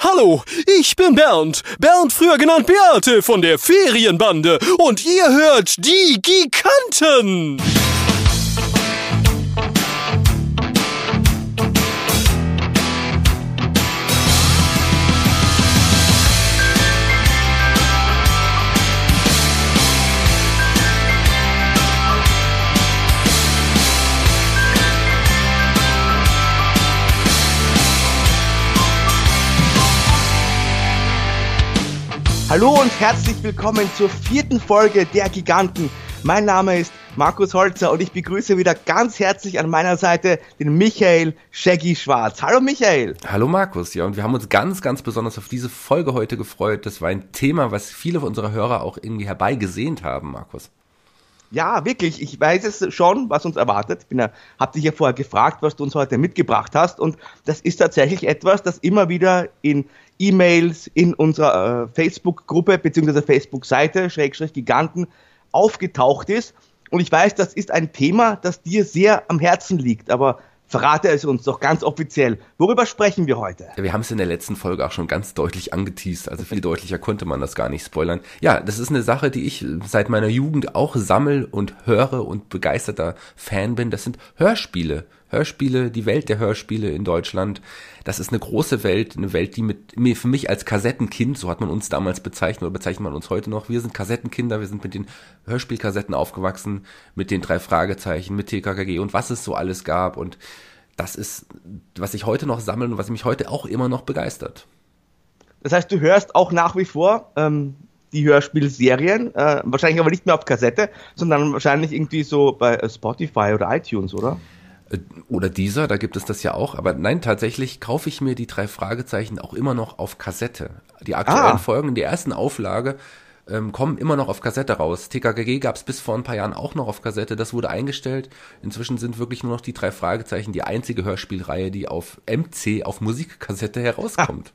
Hallo, ich bin Bernd. Bernd, früher genannt Beate von der Ferienbande. Und ihr hört die Giganten. Hallo und herzlich willkommen zur vierten Folge der Giganten. Mein Name ist Markus Holzer und ich begrüße wieder ganz herzlich an meiner Seite den Michael Shaggy Schwarz. Hallo Michael. Hallo Markus, ja, und wir haben uns ganz, ganz besonders auf diese Folge heute gefreut. Das war ein Thema, was viele unserer Hörer auch irgendwie herbeigesehnt haben, Markus. Ja, wirklich. Ich weiß es schon, was uns erwartet. Ich ja, hab dich ja vorher gefragt, was du uns heute mitgebracht hast. Und das ist tatsächlich etwas, das immer wieder in E-Mails in unserer äh, Facebook-Gruppe bzw. Facebook-Seite, Schrägstrich Giganten, aufgetaucht ist. Und ich weiß, das ist ein Thema, das dir sehr am Herzen liegt, aber verrate es uns doch ganz offiziell. Worüber sprechen wir heute? Ja, wir haben es in der letzten Folge auch schon ganz deutlich angeteased, also viel deutlicher konnte man das gar nicht spoilern. Ja, das ist eine Sache, die ich seit meiner Jugend auch sammel und höre und begeisterter Fan bin. Das sind Hörspiele. Hörspiele, die Welt der Hörspiele in Deutschland. Das ist eine große Welt, eine Welt, die mit mir für mich als Kassettenkind, so hat man uns damals bezeichnet oder bezeichnet man uns heute noch. Wir sind Kassettenkinder, wir sind mit den Hörspielkassetten aufgewachsen, mit den drei Fragezeichen, mit TKKG und was es so alles gab und das ist, was ich heute noch sammle und was mich heute auch immer noch begeistert. Das heißt, du hörst auch nach wie vor ähm, die Hörspielserien, äh, wahrscheinlich aber nicht mehr auf Kassette, sondern wahrscheinlich irgendwie so bei Spotify oder iTunes, oder? Äh, oder dieser, da gibt es das ja auch. Aber nein, tatsächlich kaufe ich mir die drei Fragezeichen auch immer noch auf Kassette. Die aktuellen ah. Folgen, die ersten Auflage, ähm, kommen immer noch auf Kassette raus. TKKG gab es bis vor ein paar Jahren auch noch auf Kassette. Das wurde eingestellt. Inzwischen sind wirklich nur noch die drei Fragezeichen die einzige Hörspielreihe, die auf MC, auf Musikkassette herauskommt.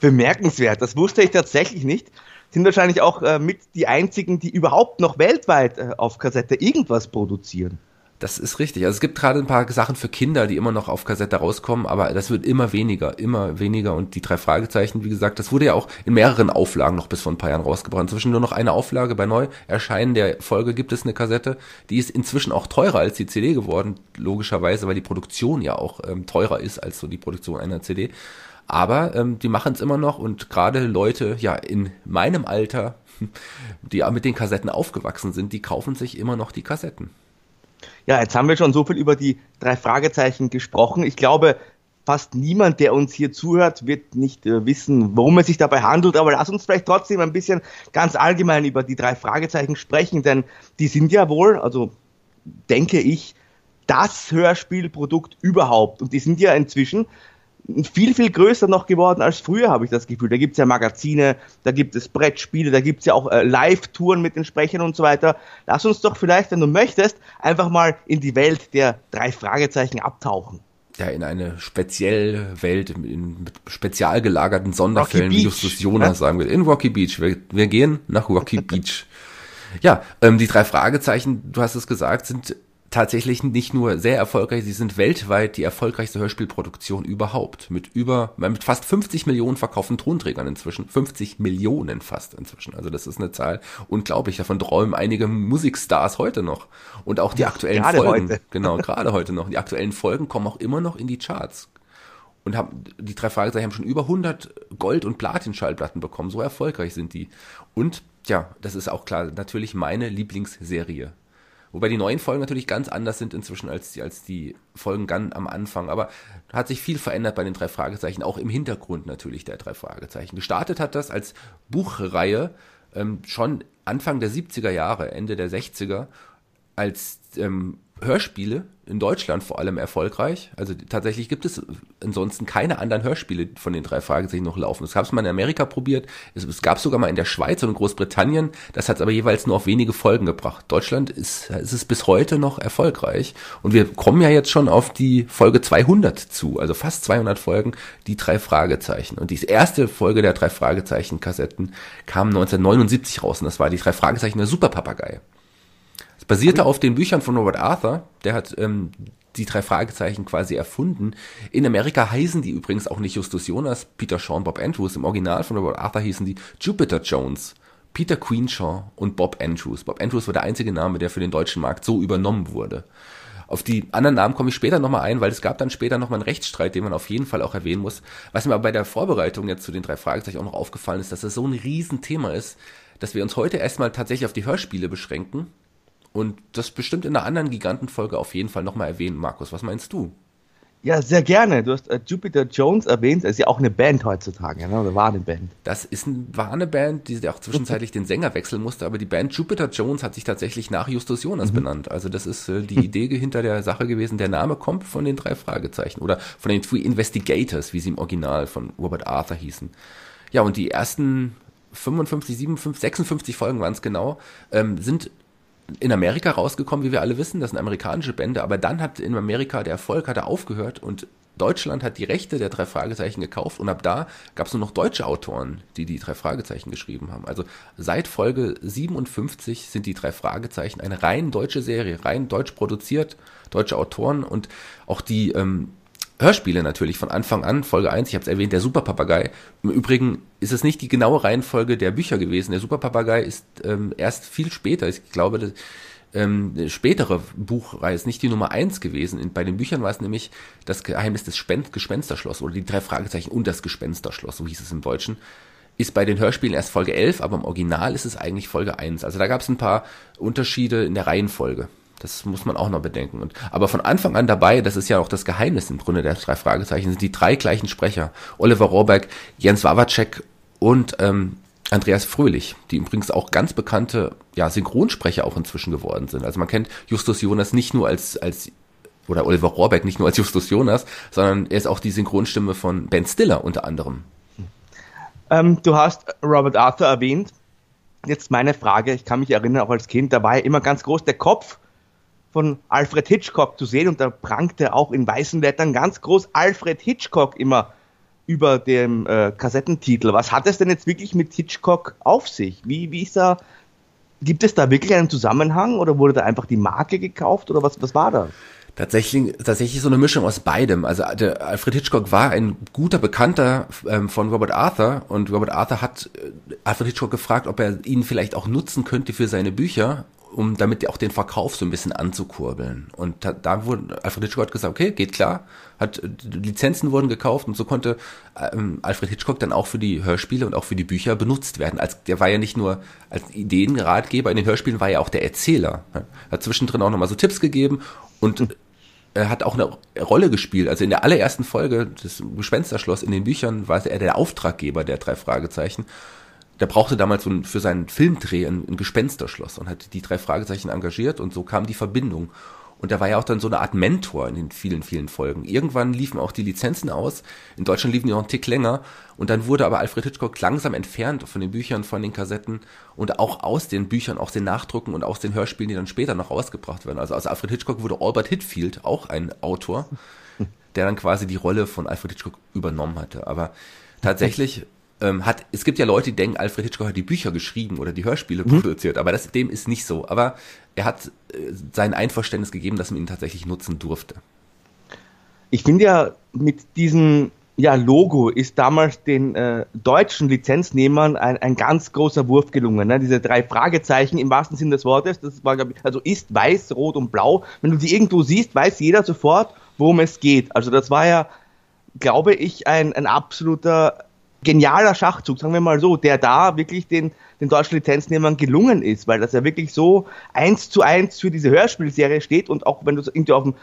Bemerkenswert. Das wusste ich tatsächlich nicht. Sind wahrscheinlich auch äh, mit die einzigen, die überhaupt noch weltweit äh, auf Kassette irgendwas produzieren. Das ist richtig. Also es gibt gerade ein paar Sachen für Kinder, die immer noch auf Kassette rauskommen, aber das wird immer weniger, immer weniger. Und die drei Fragezeichen, wie gesagt, das wurde ja auch in mehreren Auflagen noch bis vor ein paar Jahren rausgebracht. Inzwischen nur noch eine Auflage. Bei Neuerscheinen der Folge gibt es eine Kassette. Die ist inzwischen auch teurer als die CD geworden, logischerweise, weil die Produktion ja auch ähm, teurer ist als so die Produktion einer CD. Aber ähm, die machen es immer noch und gerade Leute, ja, in meinem Alter, die mit den Kassetten aufgewachsen sind, die kaufen sich immer noch die Kassetten. Ja, jetzt haben wir schon so viel über die drei Fragezeichen gesprochen. Ich glaube, fast niemand, der uns hier zuhört, wird nicht äh, wissen, worum es sich dabei handelt. Aber lass uns vielleicht trotzdem ein bisschen ganz allgemein über die drei Fragezeichen sprechen, denn die sind ja wohl, also denke ich, das Hörspielprodukt überhaupt. Und die sind ja inzwischen viel, viel größer noch geworden als früher, habe ich das Gefühl. Da gibt's ja Magazine, da gibt es Brettspiele, da gibt's ja auch äh, Live-Touren mit den Sprechern und so weiter. Lass uns doch vielleicht, wenn du möchtest, einfach mal in die Welt der drei Fragezeichen abtauchen. Ja, in eine spezielle Welt mit spezial gelagerten Sonderfällen, wie Justus Jonas ne? sagen will. In Rocky Beach. Wir, wir gehen nach Rocky Beach. Ja, ähm, die drei Fragezeichen, du hast es gesagt, sind tatsächlich nicht nur sehr erfolgreich, sie sind weltweit die erfolgreichste Hörspielproduktion überhaupt. Mit über, mit fast 50 Millionen verkauften Tonträgern inzwischen. 50 Millionen fast inzwischen. Also das ist eine Zahl unglaublich. Davon träumen einige Musikstars heute noch. Und auch die aktuellen gerade Folgen. Heute. Genau, gerade heute noch. Die aktuellen Folgen kommen auch immer noch in die Charts. Und haben, die drei Fragezeichen haben schon über 100 Gold- und Platin-Schallplatten bekommen. So erfolgreich sind die. Und, ja, das ist auch klar, natürlich meine Lieblingsserie Wobei die neuen Folgen natürlich ganz anders sind inzwischen als die, als die Folgen ganz am Anfang. Aber hat sich viel verändert bei den drei Fragezeichen, auch im Hintergrund natürlich der drei Fragezeichen. Gestartet hat das als Buchreihe ähm, schon Anfang der 70er Jahre, Ende der 60er, als ähm, Hörspiele in Deutschland vor allem erfolgreich. Also tatsächlich gibt es ansonsten keine anderen Hörspiele von den drei Fragezeichen noch laufen. Das gab es mal in Amerika probiert, es, es gab sogar mal in der Schweiz und in Großbritannien. Das hat es aber jeweils nur auf wenige Folgen gebracht. Deutschland ist, ist es bis heute noch erfolgreich und wir kommen ja jetzt schon auf die Folge 200 zu, also fast 200 Folgen, die drei Fragezeichen. Und die erste Folge der drei Fragezeichen-Kassetten kam 1979 raus und das war die drei Fragezeichen der Superpapagei. Es basierte auf den Büchern von Robert Arthur. Der hat ähm, die drei Fragezeichen quasi erfunden. In Amerika heißen die übrigens auch nicht Justus Jonas, Peter Sean, Bob Andrews. Im Original von Robert Arthur hießen die Jupiter Jones, Peter Queenshaw und Bob Andrews. Bob Andrews war der einzige Name, der für den deutschen Markt so übernommen wurde. Auf die anderen Namen komme ich später nochmal ein, weil es gab dann später nochmal einen Rechtsstreit, den man auf jeden Fall auch erwähnen muss. Was mir aber bei der Vorbereitung jetzt zu den drei Fragezeichen auch noch aufgefallen ist, dass das so ein Riesenthema ist, dass wir uns heute erstmal tatsächlich auf die Hörspiele beschränken und das bestimmt in einer anderen Gigantenfolge auf jeden Fall nochmal erwähnen. Markus, was meinst du? Ja, sehr gerne. Du hast äh, Jupiter Jones erwähnt. Das ist ja auch eine Band heutzutage, ne? oder war eine Band? Das ist ein, war eine Band, die auch zwischenzeitlich den Sänger wechseln musste, aber die Band Jupiter Jones hat sich tatsächlich nach Justus Jonas mhm. benannt. Also das ist äh, die Idee hinter der Sache gewesen. Der Name kommt von den drei Fragezeichen oder von den Three Investigators, wie sie im Original von Robert Arthur hießen. Ja, und die ersten 55, 57, 56 Folgen waren es genau, ähm, sind in Amerika rausgekommen, wie wir alle wissen. Das sind amerikanische Bände, aber dann hat in Amerika der Erfolg hat er aufgehört und Deutschland hat die Rechte der drei Fragezeichen gekauft und ab da gab es nur noch deutsche Autoren, die die drei Fragezeichen geschrieben haben. Also seit Folge 57 sind die drei Fragezeichen eine rein deutsche Serie, rein deutsch produziert, deutsche Autoren und auch die ähm, Hörspiele natürlich von Anfang an, Folge 1, ich habe es erwähnt, der Superpapagei. Im Übrigen ist es nicht die genaue Reihenfolge der Bücher gewesen. Der Superpapagei ist ähm, erst viel später, ich glaube, das, ähm, spätere Buchreihe ist nicht die Nummer 1 gewesen. In, bei den Büchern war es nämlich das Geheimnis des Spen Gespensterschloss oder die drei Fragezeichen und das Gespensterschloss, so hieß es im Deutschen. Ist bei den Hörspielen erst Folge 11, aber im Original ist es eigentlich Folge 1. Also da gab es ein paar Unterschiede in der Reihenfolge. Das muss man auch noch bedenken. Und, aber von Anfang an dabei, das ist ja auch das Geheimnis im Grunde der drei Fragezeichen, sind die drei gleichen Sprecher. Oliver Rohrbeck, Jens Wawacek und ähm, Andreas Fröhlich, die übrigens auch ganz bekannte ja, Synchronsprecher auch inzwischen geworden sind. Also man kennt Justus Jonas nicht nur als, als oder Oliver Rohrbeck nicht nur als Justus Jonas, sondern er ist auch die Synchronstimme von Ben Stiller unter anderem. Ähm, du hast Robert Arthur erwähnt. Jetzt meine Frage, ich kann mich erinnern, auch als Kind, da war ja immer ganz groß der Kopf von Alfred Hitchcock zu sehen und da prangte auch in weißen Lettern ganz groß Alfred Hitchcock immer über dem äh, Kassettentitel. Was hat es denn jetzt wirklich mit Hitchcock auf sich? Wie, wie ist da, gibt es da wirklich einen Zusammenhang oder wurde da einfach die Marke gekauft oder was, was war da? Tatsächlich, tatsächlich so eine Mischung aus beidem. Also der Alfred Hitchcock war ein guter Bekannter ähm, von Robert Arthur und Robert Arthur hat äh, Alfred Hitchcock gefragt, ob er ihn vielleicht auch nutzen könnte für seine Bücher um damit auch den Verkauf so ein bisschen anzukurbeln. Und da, da wurde Alfred Hitchcock hat gesagt, okay, geht klar, hat Lizenzen wurden gekauft und so konnte ähm, Alfred Hitchcock dann auch für die Hörspiele und auch für die Bücher benutzt werden. Als der war ja nicht nur als Ideenratgeber in den Hörspielen, war ja auch der Erzähler. Ne? Hat zwischendrin auch nochmal so Tipps gegeben und er hat auch eine Rolle gespielt. Also in der allerersten Folge des Gespensterschloss in den Büchern war er der Auftraggeber der drei Fragezeichen der brauchte damals so ein, für seinen Filmdreh ein, ein Gespensterschloss und hat die drei Fragezeichen engagiert und so kam die Verbindung. Und er war ja auch dann so eine Art Mentor in den vielen, vielen Folgen. Irgendwann liefen auch die Lizenzen aus. In Deutschland liefen die noch einen Tick länger. Und dann wurde aber Alfred Hitchcock langsam entfernt von den Büchern, von den Kassetten und auch aus den Büchern, aus den Nachdrucken und aus den Hörspielen, die dann später noch rausgebracht werden. Also aus Alfred Hitchcock wurde Albert Hitfield auch ein Autor, der dann quasi die Rolle von Alfred Hitchcock übernommen hatte. Aber tatsächlich ähm, hat, es gibt ja Leute, die denken, Alfred Hitchcock hat die Bücher geschrieben oder die Hörspiele mhm. produziert, aber das, dem ist nicht so. Aber er hat äh, sein Einverständnis gegeben, dass man ihn tatsächlich nutzen durfte. Ich finde ja, mit diesem ja, Logo ist damals den äh, deutschen Lizenznehmern ein, ein ganz großer Wurf gelungen. Ne? Diese drei Fragezeichen im wahrsten Sinne des Wortes, das war, ich, also ist weiß, rot und blau. Wenn du die irgendwo siehst, weiß jeder sofort, worum es geht. Also das war ja, glaube ich, ein, ein absoluter genialer Schachzug, sagen wir mal so, der da wirklich den, den deutschen Lizenznehmern gelungen ist, weil das ja wirklich so eins zu eins für diese Hörspielserie steht und auch wenn du irgendwie auf dem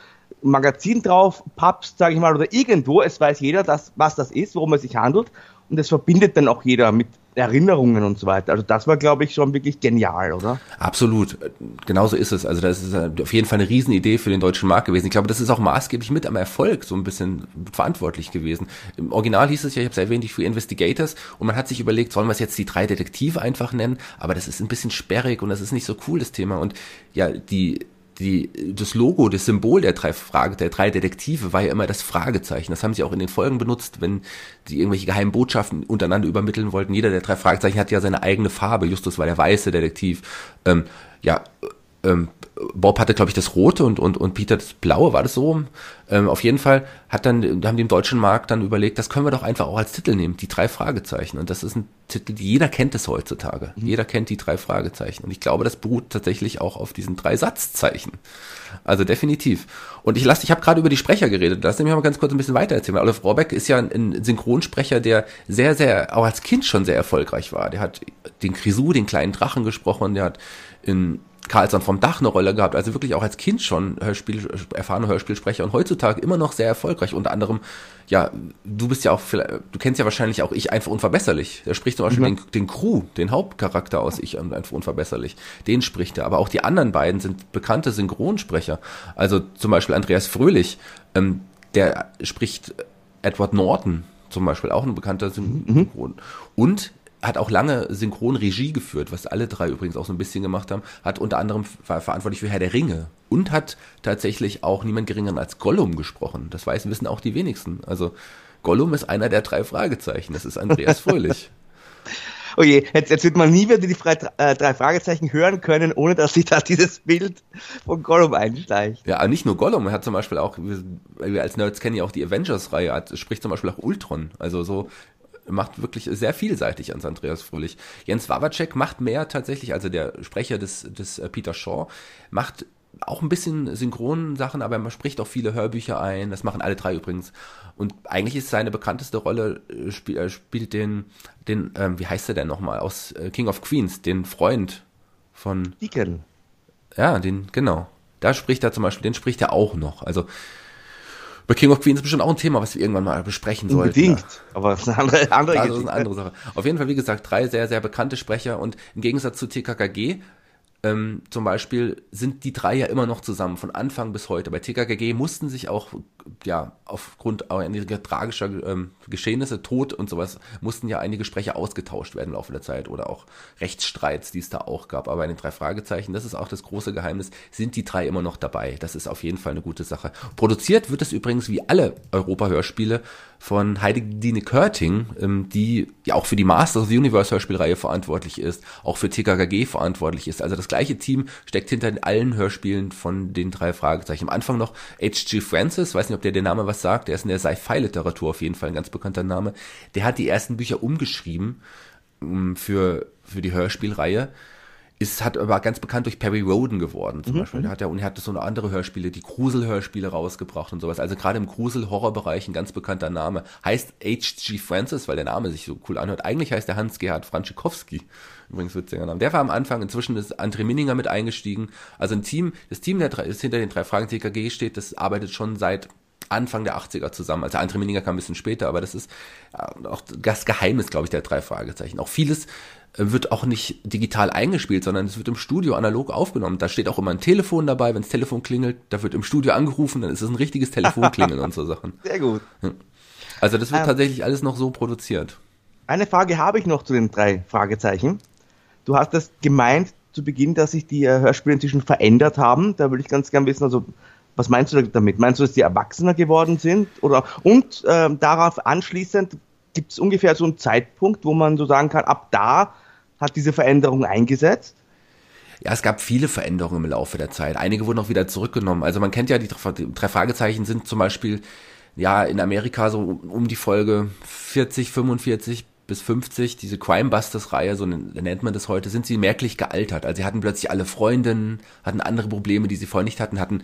Magazin drauf pappst, sage ich mal, oder irgendwo, es weiß jeder, dass, was das ist, worum es sich handelt und es verbindet dann auch jeder mit Erinnerungen und so weiter. Also das war, glaube ich, schon wirklich genial, oder? Absolut. Genauso ist es. Also das ist auf jeden Fall eine Riesenidee für den deutschen Markt gewesen. Ich glaube, das ist auch maßgeblich mit am Erfolg so ein bisschen verantwortlich gewesen. Im Original hieß es ja, ich habe es erwähnt, die Free Investigators und man hat sich überlegt, sollen wir es jetzt die drei Detektive einfach nennen? Aber das ist ein bisschen sperrig und das ist nicht so cool, das Thema. Und ja, die die, das Logo, das Symbol der drei Frage, der drei Detektive war ja immer das Fragezeichen. Das haben sie auch in den Folgen benutzt, wenn die irgendwelche geheimen Botschaften untereinander übermitteln wollten. Jeder der drei Fragezeichen hat ja seine eigene Farbe. Justus war der weiße Detektiv. Ähm, ja, ähm, Bob hatte, glaube ich, das Rote und, und, und Peter das Blaue, war das so? Ähm, auf jeden Fall hat dann, haben die im deutschen Markt dann überlegt, das können wir doch einfach auch als Titel nehmen, die drei Fragezeichen. Und das ist ein Titel, jeder kennt es heutzutage. Mhm. Jeder kennt die drei Fragezeichen. Und ich glaube, das beruht tatsächlich auch auf diesen drei Satzzeichen. Also definitiv. Und ich lasse, ich habe gerade über die Sprecher geredet, lass mich mal ganz kurz ein bisschen weiter erzählen. Olaf Rohrbeck ist ja ein Synchronsprecher, der sehr, sehr, auch als Kind schon sehr erfolgreich war. Der hat den Grisou, den kleinen Drachen gesprochen, der hat in Karlsson vom Dach eine Rolle gehabt, also wirklich auch als Kind schon Hörspiel, erfahrener Hörspielsprecher und heutzutage immer noch sehr erfolgreich. Unter anderem, ja, du bist ja auch, du kennst ja wahrscheinlich auch Ich einfach unverbesserlich. Der spricht zum Beispiel mhm. den, den Crew, den Hauptcharakter aus Ich einfach unverbesserlich. Den spricht er. Aber auch die anderen beiden sind bekannte Synchronsprecher. Also zum Beispiel Andreas Fröhlich, ähm, der spricht Edward Norton zum Beispiel, auch ein bekannter. Synchron. Mhm. Und hat auch lange Synchronregie geführt, was alle drei übrigens auch so ein bisschen gemacht haben, hat unter anderem war verantwortlich für Herr der Ringe und hat tatsächlich auch niemand geringeren als Gollum gesprochen. Das weiß, wissen auch die wenigsten. Also Gollum ist einer der drei Fragezeichen. Das ist Andreas Fröhlich. Oh je, jetzt, jetzt wird man nie wieder die äh, drei Fragezeichen hören können, ohne dass sich da dieses Bild von Gollum einsteigt. Ja, nicht nur Gollum, er hat zum Beispiel auch, wir als Nerds kennen ja auch die Avengers-Reihe, spricht zum Beispiel auch Ultron. Also so macht wirklich sehr vielseitig ans Andreas Fröhlich. Jens Wawacek macht mehr tatsächlich, also der Sprecher des, des äh, Peter Shaw, macht auch ein bisschen synchronen Sachen, aber man spricht auch viele Hörbücher ein. Das machen alle drei übrigens. Und eigentlich ist seine bekannteste Rolle, äh, spiel, äh, spielt den, den, ähm, wie heißt er denn nochmal, aus äh, King of Queens, den Freund von. Deacon. Ja, den, genau. Da spricht er zum Beispiel, den spricht er auch noch. Also bei King of Queens ist bestimmt auch ein Thema, was wir irgendwann mal besprechen sollten. Unbedingt, aber das ist eine andere, andere, also, ist eine andere Sache. Auf jeden Fall, wie gesagt, drei sehr, sehr bekannte Sprecher und im Gegensatz zu TKKG ähm, zum Beispiel sind die drei ja immer noch zusammen, von Anfang bis heute. Bei TKKG mussten sich auch, ja, aufgrund einiger tragischer ähm, Geschehnisse, Tod und sowas, mussten ja einige Sprecher ausgetauscht werden im Laufe der Zeit oder auch Rechtsstreits, die es da auch gab. Aber bei den drei Fragezeichen, das ist auch das große Geheimnis, sind die drei immer noch dabei. Das ist auf jeden Fall eine gute Sache. Produziert wird es übrigens wie alle Europa-Hörspiele von Heidi Dine Körting, ähm, die ja auch für die Masters of the Universe Hörspielreihe verantwortlich ist, auch für TKKG verantwortlich ist. Also das gleiche Team steckt hinter allen Hörspielen von den drei Fragezeichen. Am Anfang noch H.G. Francis, weiß nicht, ob der der Name was sagt, der ist in der Sci-Fi-Literatur auf jeden Fall ein ganz bekannter Name. Der hat die ersten Bücher umgeschrieben ähm, für, für die Hörspielreihe ist, hat aber ganz bekannt durch Perry Roden geworden, zum mhm. Beispiel. Der hat ja, und er hat so eine andere Hörspiele, die Grusel-Hörspiele rausgebracht und sowas. Also gerade im Grusel-Horror-Bereich ein ganz bekannter Name. Heißt H.G. Francis, weil der Name sich so cool anhört. Eigentlich heißt der Hans-Gerhard Franschikowski. Übrigens witziger Name. Der war am Anfang, inzwischen ist André Minninger mit eingestiegen. Also ein Team, das Team, der das hinter den drei Fragen TKG steht, das arbeitet schon seit Anfang der 80er zusammen. Also André Minninger kam ein bisschen später, aber das ist äh, auch das Geheimnis, glaube ich, der drei Fragezeichen. Auch vieles wird auch nicht digital eingespielt, sondern es wird im Studio analog aufgenommen. Da steht auch immer ein Telefon dabei, wenn das Telefon klingelt, da wird im Studio angerufen, dann ist es ein richtiges Telefonklingeln und so Sachen. Sehr gut. Also das wird ähm, tatsächlich alles noch so produziert. Eine Frage habe ich noch zu den drei Fragezeichen. Du hast das gemeint zu Beginn, dass sich die äh, Hörspiele inzwischen verändert haben. Da würde ich ganz gern wissen, also was meinst du damit? Meinst du, dass die erwachsener geworden sind? Oder und äh, darauf anschließend gibt es ungefähr so einen Zeitpunkt, wo man so sagen kann, ab da hat diese Veränderung eingesetzt? Ja, es gab viele Veränderungen im Laufe der Zeit. Einige wurden auch wieder zurückgenommen. Also man kennt ja die drei Fragezeichen sind zum Beispiel ja in Amerika so um die Folge 40, 45 bis 50, diese Crimebusters-Reihe, so nennt man das heute, sind sie merklich gealtert. Also sie hatten plötzlich alle Freundinnen, hatten andere Probleme, die sie vorher nicht hatten, hatten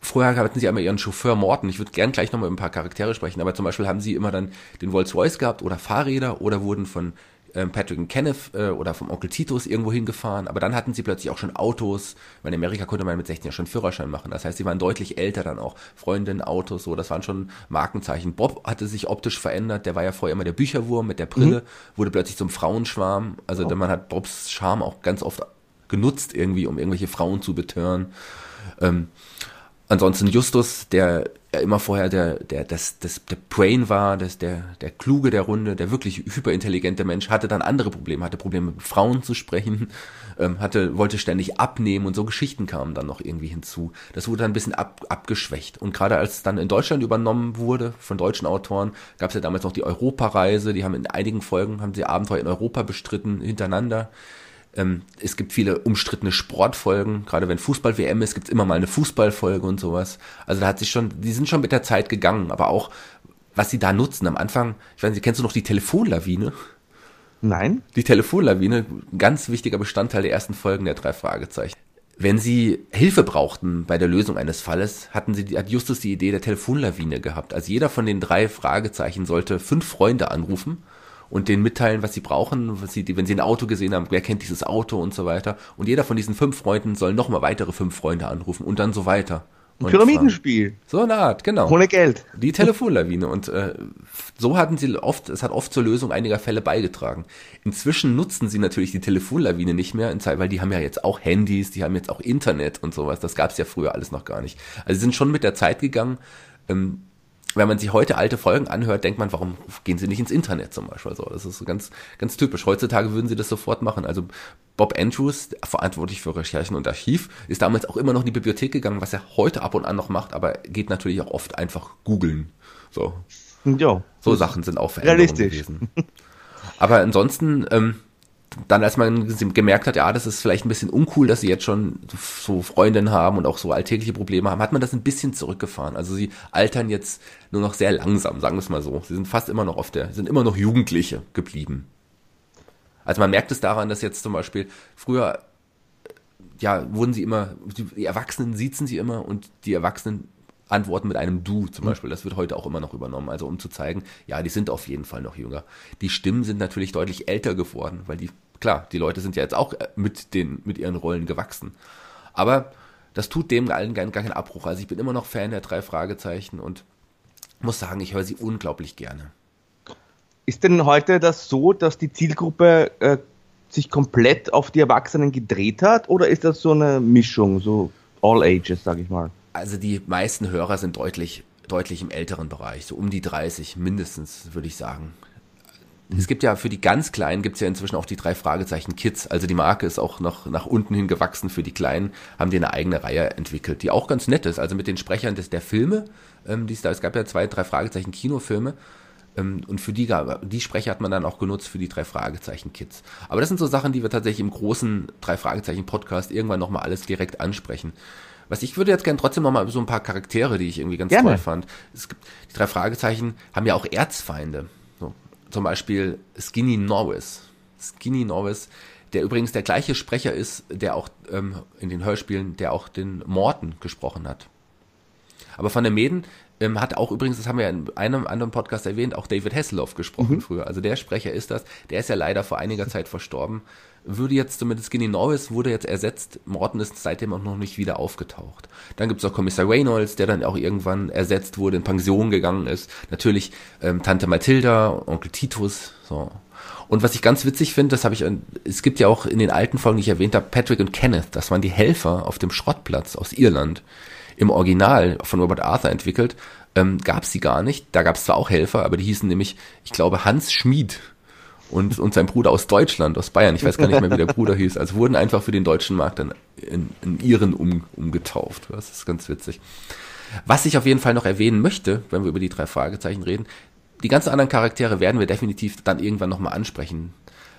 Vorher hatten sie einmal ihren Chauffeur Morten. Ich würde gern gleich nochmal über ein paar Charaktere sprechen, aber zum Beispiel haben sie immer dann den Rolls Royce gehabt oder Fahrräder oder wurden von ähm, Patrick und Kenneth äh, oder vom Onkel Titus irgendwo hingefahren, aber dann hatten sie plötzlich auch schon Autos, weil in Amerika konnte man mit 16 ja schon Führerschein machen. Das heißt, sie waren deutlich älter dann auch. Freundinnen, Autos, so, das waren schon Markenzeichen. Bob hatte sich optisch verändert, der war ja vorher immer der Bücherwurm mit der Brille, mhm. wurde plötzlich zum Frauenschwarm. Also oh. man hat Bobs Charme auch ganz oft genutzt irgendwie, um irgendwelche Frauen zu betören. Ähm, Ansonsten Justus, der ja immer vorher der, der, das, das, der Brain war, das, der, der Kluge der Runde, der wirklich hyperintelligente Mensch, hatte dann andere Probleme, hatte Probleme mit Frauen zu sprechen, ähm, hatte, wollte ständig abnehmen und so Geschichten kamen dann noch irgendwie hinzu. Das wurde dann ein bisschen ab, abgeschwächt. Und gerade als es dann in Deutschland übernommen wurde von deutschen Autoren, gab es ja damals noch die Europareise, die haben in einigen Folgen, haben sie Abenteuer in Europa bestritten, hintereinander Ähm, es gibt viele umstrittene Sportfolgen, gerade wenn Fußball-WM ist, gibt es immer mal eine Fußballfolge und sowas. Also da hat sich schon, die sind schon mit der Zeit gegangen, aber auch, was sie da nutzen. Am Anfang, ich weiß nicht, kennst du noch die Telefonlawine? Nein. Die Telefonlawine, ganz wichtiger Bestandteil der ersten Folgen der drei Fragezeichen. Wenn sie Hilfe brauchten bei der Lösung eines Falles, hatten sie, hat Justus die Idee der Telefonlawine gehabt. Also jeder von den drei Fragezeichen sollte fünf Freunde anrufen und denen mitteilen, was sie brauchen, was sie, wenn sie ein Auto gesehen haben, wer kennt dieses Auto und so weiter. Und jeder von diesen fünf Freunden soll nochmal weitere fünf Freunde anrufen und dann so weiter. Ein Pyramidenspiel. So eine Art, genau. Ohne Geld. Die Telefonlawine. Und äh, so hatten sie oft, es hat oft zur Lösung einiger Fälle beigetragen. Inzwischen nutzen sie natürlich die Telefonlawine nicht mehr, weil die haben ja jetzt auch Handys, die haben jetzt auch Internet und sowas. Das gab es ja früher alles noch gar nicht. Also sie sind schon mit der Zeit gegangen. Ähm, wenn man sich heute alte Folgen anhört, denkt man, warum gehen sie nicht ins Internet zum Beispiel? So, das ist ganz, ganz typisch. Heutzutage würden sie das sofort machen. Also Bob Andrews, verantwortlich für Recherchen und Archiv, ist damals auch immer noch in die Bibliothek gegangen, was er heute ab und an noch macht, aber geht natürlich auch oft einfach googeln. So. Jo. So Sachen sind auch Veränderungen gewesen. Aber ansonsten, ähm, dann als man gemerkt hat, ja, das ist vielleicht ein bisschen uncool, dass sie jetzt schon so Freundinnen haben und auch so alltägliche Probleme haben, hat man das ein bisschen zurückgefahren. Also sie altern jetzt nur noch sehr langsam, sagen wir es mal so. Sie sind fast immer noch auf der, sind immer noch Jugendliche geblieben. Also man merkt es daran, dass jetzt zum Beispiel früher, ja, wurden sie immer, die Erwachsenen siezen sie immer und die Erwachsenen antworten mit einem Du zum mhm. Beispiel. Das wird heute auch immer noch übernommen. Also um zu zeigen, ja, die sind auf jeden Fall noch jünger. Die Stimmen sind natürlich deutlich älter geworden, weil die, klar, die Leute sind ja jetzt auch äh, mit den, mit ihren Rollen gewachsen. Aber das tut dem allen gar, gar keinen Abbruch. Also ich bin immer noch Fan der drei Fragezeichen und muss sagen, ich höre sie unglaublich gerne. Ist denn heute das so, dass die Zielgruppe äh, sich komplett auf die Erwachsenen gedreht hat oder ist das so eine Mischung, so all ages, sag ich mal? Also die meisten Hörer sind deutlich, deutlich im älteren Bereich, so um die 30 mindestens, würde ich sagen. Es gibt ja für die ganz Kleinen gibt es ja inzwischen auch die drei Fragezeichen Kids. Also die Marke ist auch noch nach unten hin gewachsen für die Kleinen, haben die eine eigene Reihe entwickelt, die auch ganz nett ist. Also mit den Sprechern des, der Filme, ähm, die es da, es gab ja zwei, drei Fragezeichen Kinofilme. Ähm, und für die, die Sprecher hat man dann auch genutzt für die drei Fragezeichen Kids. Aber das sind so Sachen, die wir tatsächlich im großen drei Fragezeichen Podcast irgendwann nochmal alles direkt ansprechen. Was ich würde jetzt gerne trotzdem noch mal so ein paar Charaktere, die ich irgendwie ganz gerne. toll fand. Es gibt, die drei Fragezeichen haben ja auch Erzfeinde. So, zum Beispiel Skinny Norris. Skinny Norris, der übrigens der gleiche Sprecher ist, der auch ähm, in den Hörspielen, der auch den Morten gesprochen hat. Aber von der Mäden ähm, hat auch übrigens, das haben wir in einem anderen Podcast erwähnt, auch David Hasselhoff gesprochen mhm. früher. Also der Sprecher ist das. Der ist ja leider vor einiger Zeit verstorben würde jetzt zumindest Skinny Norris wurde jetzt ersetzt. Morton ist seitdem auch noch nicht wieder aufgetaucht. Dann gibt es auch Kommissar Reynolds, der dann auch irgendwann ersetzt wurde, in Pension gegangen ist. Natürlich ähm, Tante Mathilda, Onkel Titus, so. Und was ich ganz witzig finde, das habe ich, es gibt ja auch in den alten Folgen, die ich erwähnt habe, Patrick und Kenneth, das waren die Helfer auf dem Schrottplatz aus Irland. Im Original von Robert Arthur entwickelt, ähm, gab sie gar nicht. Da gab es zwar auch Helfer, aber die hießen nämlich, ich glaube, Hans Schmid und, und sein Bruder aus Deutschland, aus Bayern, ich weiß gar nicht mehr, wie der Bruder hieß, also wurden einfach für den deutschen Markt dann in, in Iren um, umgetauft. Das ist ganz witzig. Was ich auf jeden Fall noch erwähnen möchte, wenn wir über die drei Fragezeichen reden, die ganzen anderen Charaktere werden wir definitiv dann irgendwann nochmal ansprechen.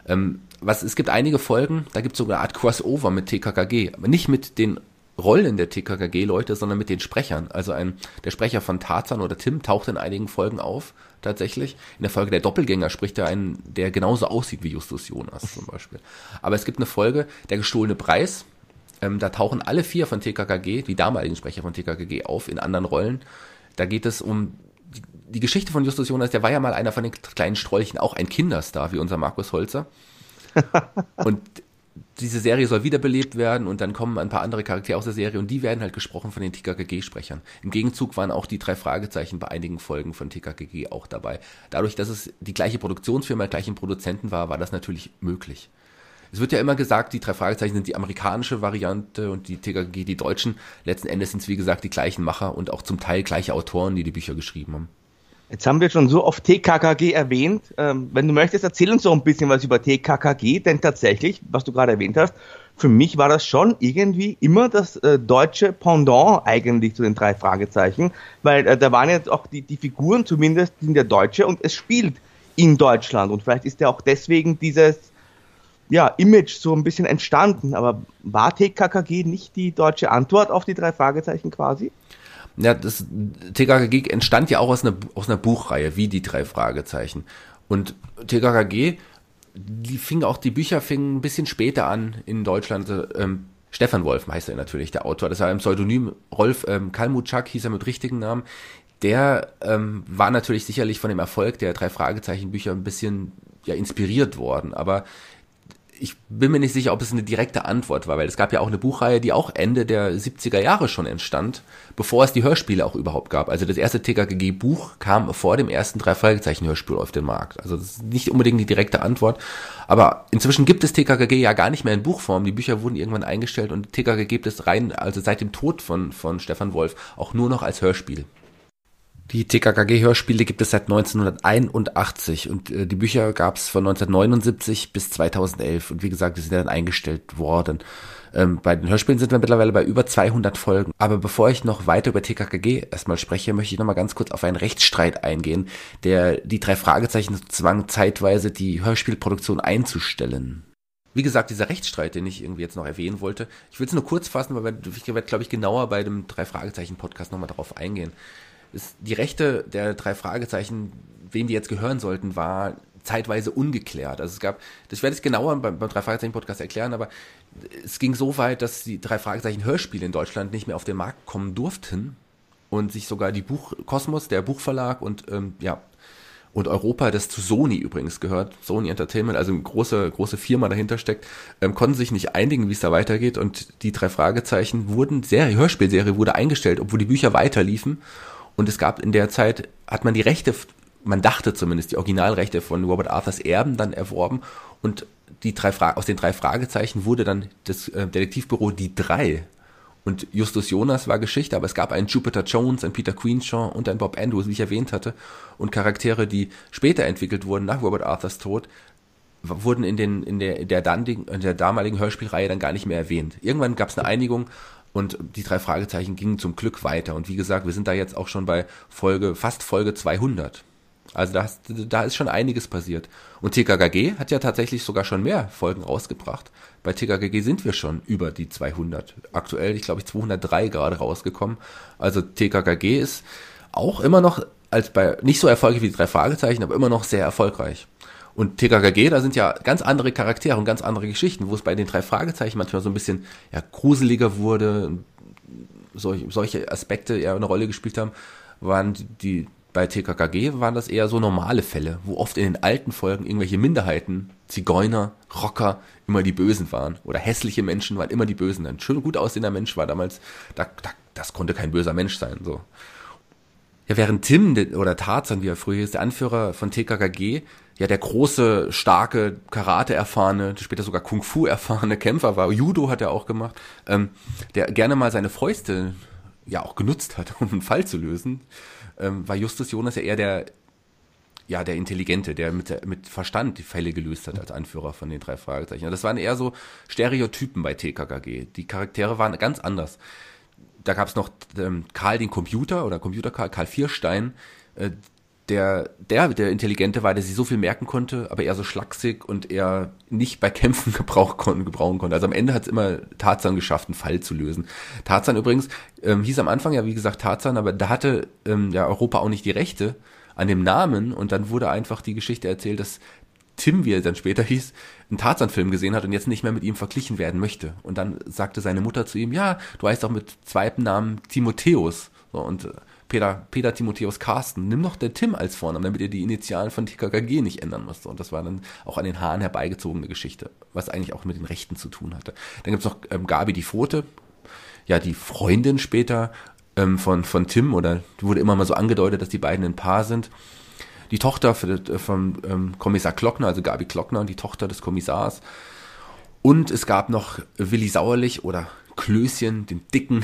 Ähm, was, es gibt einige Folgen, da gibt es sogar eine Art Crossover mit TKKG, aber nicht mit den Rollen der TKKG-Leute, sondern mit den Sprechern. Also ein, der Sprecher von Tarzan oder Tim taucht in einigen Folgen auf, tatsächlich. In der Folge der Doppelgänger spricht er einen, der genauso aussieht wie Justus Jonas zum Beispiel. Aber es gibt eine Folge, der gestohlene Preis. Ähm, da tauchen alle vier von TKKG, die damaligen Sprecher von TKKG auf, in anderen Rollen. Da geht es um die, die Geschichte von Justus Jonas, der war ja mal einer von den kleinen Strolchen, auch ein Kinderstar wie unser Markus Holzer. Und diese Serie soll wiederbelebt werden und dann kommen ein paar andere Charaktere aus der Serie und die werden halt gesprochen von den TKKG-Sprechern. Im Gegenzug waren auch die drei Fragezeichen bei einigen Folgen von TKKG auch dabei. Dadurch, dass es die gleiche Produktionsfirma, gleichen Produzenten war, war das natürlich möglich. Es wird ja immer gesagt, die drei Fragezeichen sind die amerikanische Variante und die TKKG die deutschen. Letzten Endes sind es wie gesagt die gleichen Macher und auch zum Teil gleiche Autoren, die die Bücher geschrieben haben. Jetzt haben wir schon so oft TKKG erwähnt. Ähm, wenn du möchtest, erzähl uns doch ein bisschen was über TKKG, denn tatsächlich, was du gerade erwähnt hast, für mich war das schon irgendwie immer das äh, deutsche Pendant eigentlich zu den drei Fragezeichen, weil äh, da waren jetzt auch die, die Figuren zumindest sind ja Deutsche und es spielt in Deutschland und vielleicht ist ja auch deswegen dieses ja, Image so ein bisschen entstanden. Aber war TKKG nicht die deutsche Antwort auf die drei Fragezeichen quasi? Ja, das TKKG entstand ja auch aus einer, aus einer Buchreihe, wie die drei Fragezeichen. Und TKKG, die fing auch, die Bücher fingen ein bisschen später an in Deutschland. Ähm, Stefan Wolf heißt er natürlich, der Autor. Das war ein Pseudonym. Rolf ähm, Kalmutschak hieß er mit richtigen Namen. Der ähm, war natürlich sicherlich von dem Erfolg der drei Fragezeichen Bücher ein bisschen ja inspiriert worden. Aber ich bin mir nicht sicher, ob es eine direkte Antwort war, weil es gab ja auch eine Buchreihe, die auch Ende der 70er Jahre schon entstand, bevor es die Hörspiele auch überhaupt gab. Also das erste TKGG-Buch kam vor dem ersten drei Fragezeichen-Hörspiel auf den Markt. Also das ist nicht unbedingt die direkte Antwort. Aber inzwischen gibt es TKGG ja gar nicht mehr in Buchform. Die Bücher wurden irgendwann eingestellt und TKGG gibt es rein, also seit dem Tod von, von Stefan Wolf, auch nur noch als Hörspiel. Die TKKG-Hörspiele gibt es seit 1981 und äh, die Bücher gab es von 1979 bis 2011 und wie gesagt, die sind dann eingestellt worden. Ähm, bei den Hörspielen sind wir mittlerweile bei über 200 Folgen. Aber bevor ich noch weiter über TKKG erstmal spreche, möchte ich nochmal ganz kurz auf einen Rechtsstreit eingehen, der die drei Fragezeichen zwang, zeitweise die Hörspielproduktion einzustellen. Wie gesagt, dieser Rechtsstreit, den ich irgendwie jetzt noch erwähnen wollte, ich will es nur kurz fassen, weil ich werde, glaube ich, genauer bei dem Drei-Fragezeichen-Podcast nochmal darauf eingehen ist die Rechte der drei Fragezeichen, wem die jetzt gehören sollten, war zeitweise ungeklärt. Also es gab, das werde ich genauer beim, beim drei Fragezeichen Podcast erklären, aber es ging so weit, dass die drei Fragezeichen Hörspiele in Deutschland nicht mehr auf den Markt kommen durften und sich sogar die Buch Kosmos, der Buchverlag und ähm, ja und Europa, das zu Sony übrigens gehört, Sony Entertainment, also eine große große Firma dahinter steckt, ähm, konnten sich nicht einigen, wie es da weitergeht und die drei Fragezeichen wurden Serie Hörspielserie wurde eingestellt, obwohl die Bücher weiterliefen und es gab in der Zeit, hat man die Rechte, man dachte zumindest, die Originalrechte von Robert Arthurs Erben dann erworben und die drei aus den drei Fragezeichen wurde dann das äh, Detektivbüro Die Drei. Und Justus Jonas war Geschichte, aber es gab einen Jupiter Jones, einen Peter Queenshaw und einen Bob Andrews, wie ich erwähnt hatte. Und Charaktere, die später entwickelt wurden, nach Robert Arthurs Tod, wurden in, den, in, der, in, der, in der damaligen Hörspielreihe dann gar nicht mehr erwähnt. Irgendwann gab es eine Einigung und die drei Fragezeichen gingen zum Glück weiter. Und wie gesagt, wir sind da jetzt auch schon bei Folge, fast Folge 200. Also da, da ist schon einiges passiert. Und TKKG hat ja tatsächlich sogar schon mehr Folgen rausgebracht. Bei TKKG sind wir schon über die 200. Aktuell, ich glaube, ich 203 gerade rausgekommen. Also TKKG ist auch immer noch als bei nicht so erfolgreich wie die drei Fragezeichen, aber immer noch sehr erfolgreich. Und TKKG, da sind ja ganz andere Charaktere und ganz andere Geschichten, wo es bei den drei Fragezeichen manchmal so ein bisschen ja, gruseliger wurde, solche, solche Aspekte eher eine Rolle gespielt haben, waren die, bei TKKG waren das eher so normale Fälle, wo oft in den alten Folgen irgendwelche Minderheiten, Zigeuner, Rocker, immer die Bösen waren. Oder hässliche Menschen waren immer die Bösen. Ein schön gut aussehender Mensch war damals, da, da, das konnte kein böser Mensch sein. So. Ja, während Tim oder Tarzan, wie er früher ist, der Anführer von TKKG, ja der große, starke, Karate-erfahrene, später sogar Kung-Fu-erfahrene Kämpfer war, Judo hat er auch gemacht, ähm, der gerne mal seine Fäuste ja auch genutzt hat, um einen Fall zu lösen, ähm, war Justus Jonas ja eher der ja, der Intelligente, der mit, mit Verstand die Fälle gelöst hat als Anführer von den drei Fragezeichen. Das waren eher so Stereotypen bei TKKG. Die Charaktere waren ganz anders. Da gab es noch ähm, Karl den Computer oder Computer Karl, Karl Vierstein, äh, der, der, der Intelligente war, der sich so viel merken konnte, aber eher so schlaksig und er nicht bei Kämpfen gebrauch, gebrauchen konnte. Also am Ende hat es immer Tarzan geschafft, einen Fall zu lösen. Tarzan übrigens ähm, hieß am Anfang ja, wie gesagt, Tarzan, aber da hatte ähm, ja Europa auch nicht die Rechte an dem Namen und dann wurde einfach die Geschichte erzählt, dass Tim, wie er dann später hieß, einen Tarzan-Film gesehen hat und jetzt nicht mehr mit ihm verglichen werden möchte. Und dann sagte seine Mutter zu ihm, ja, du heißt auch mit zweitem Namen Timotheus. So, und äh, Peter, Peter Timotheus Carsten, nimm doch der Tim als Vornamen, damit ihr die Initialen von TKKG nicht ändern müsst. Und das war dann auch an den Haaren herbeigezogene Geschichte, was eigentlich auch mit den Rechten zu tun hatte. Dann gibt's noch ähm, Gabi die Pfote, ja, die Freundin später ähm, von, von Tim, oder wurde immer mal so angedeutet, dass die beiden ein Paar sind. Die Tochter von ähm, Kommissar Klockner, also Gabi Klockner, die Tochter des Kommissars. Und es gab noch Willi Sauerlich oder Klößchen, den dicken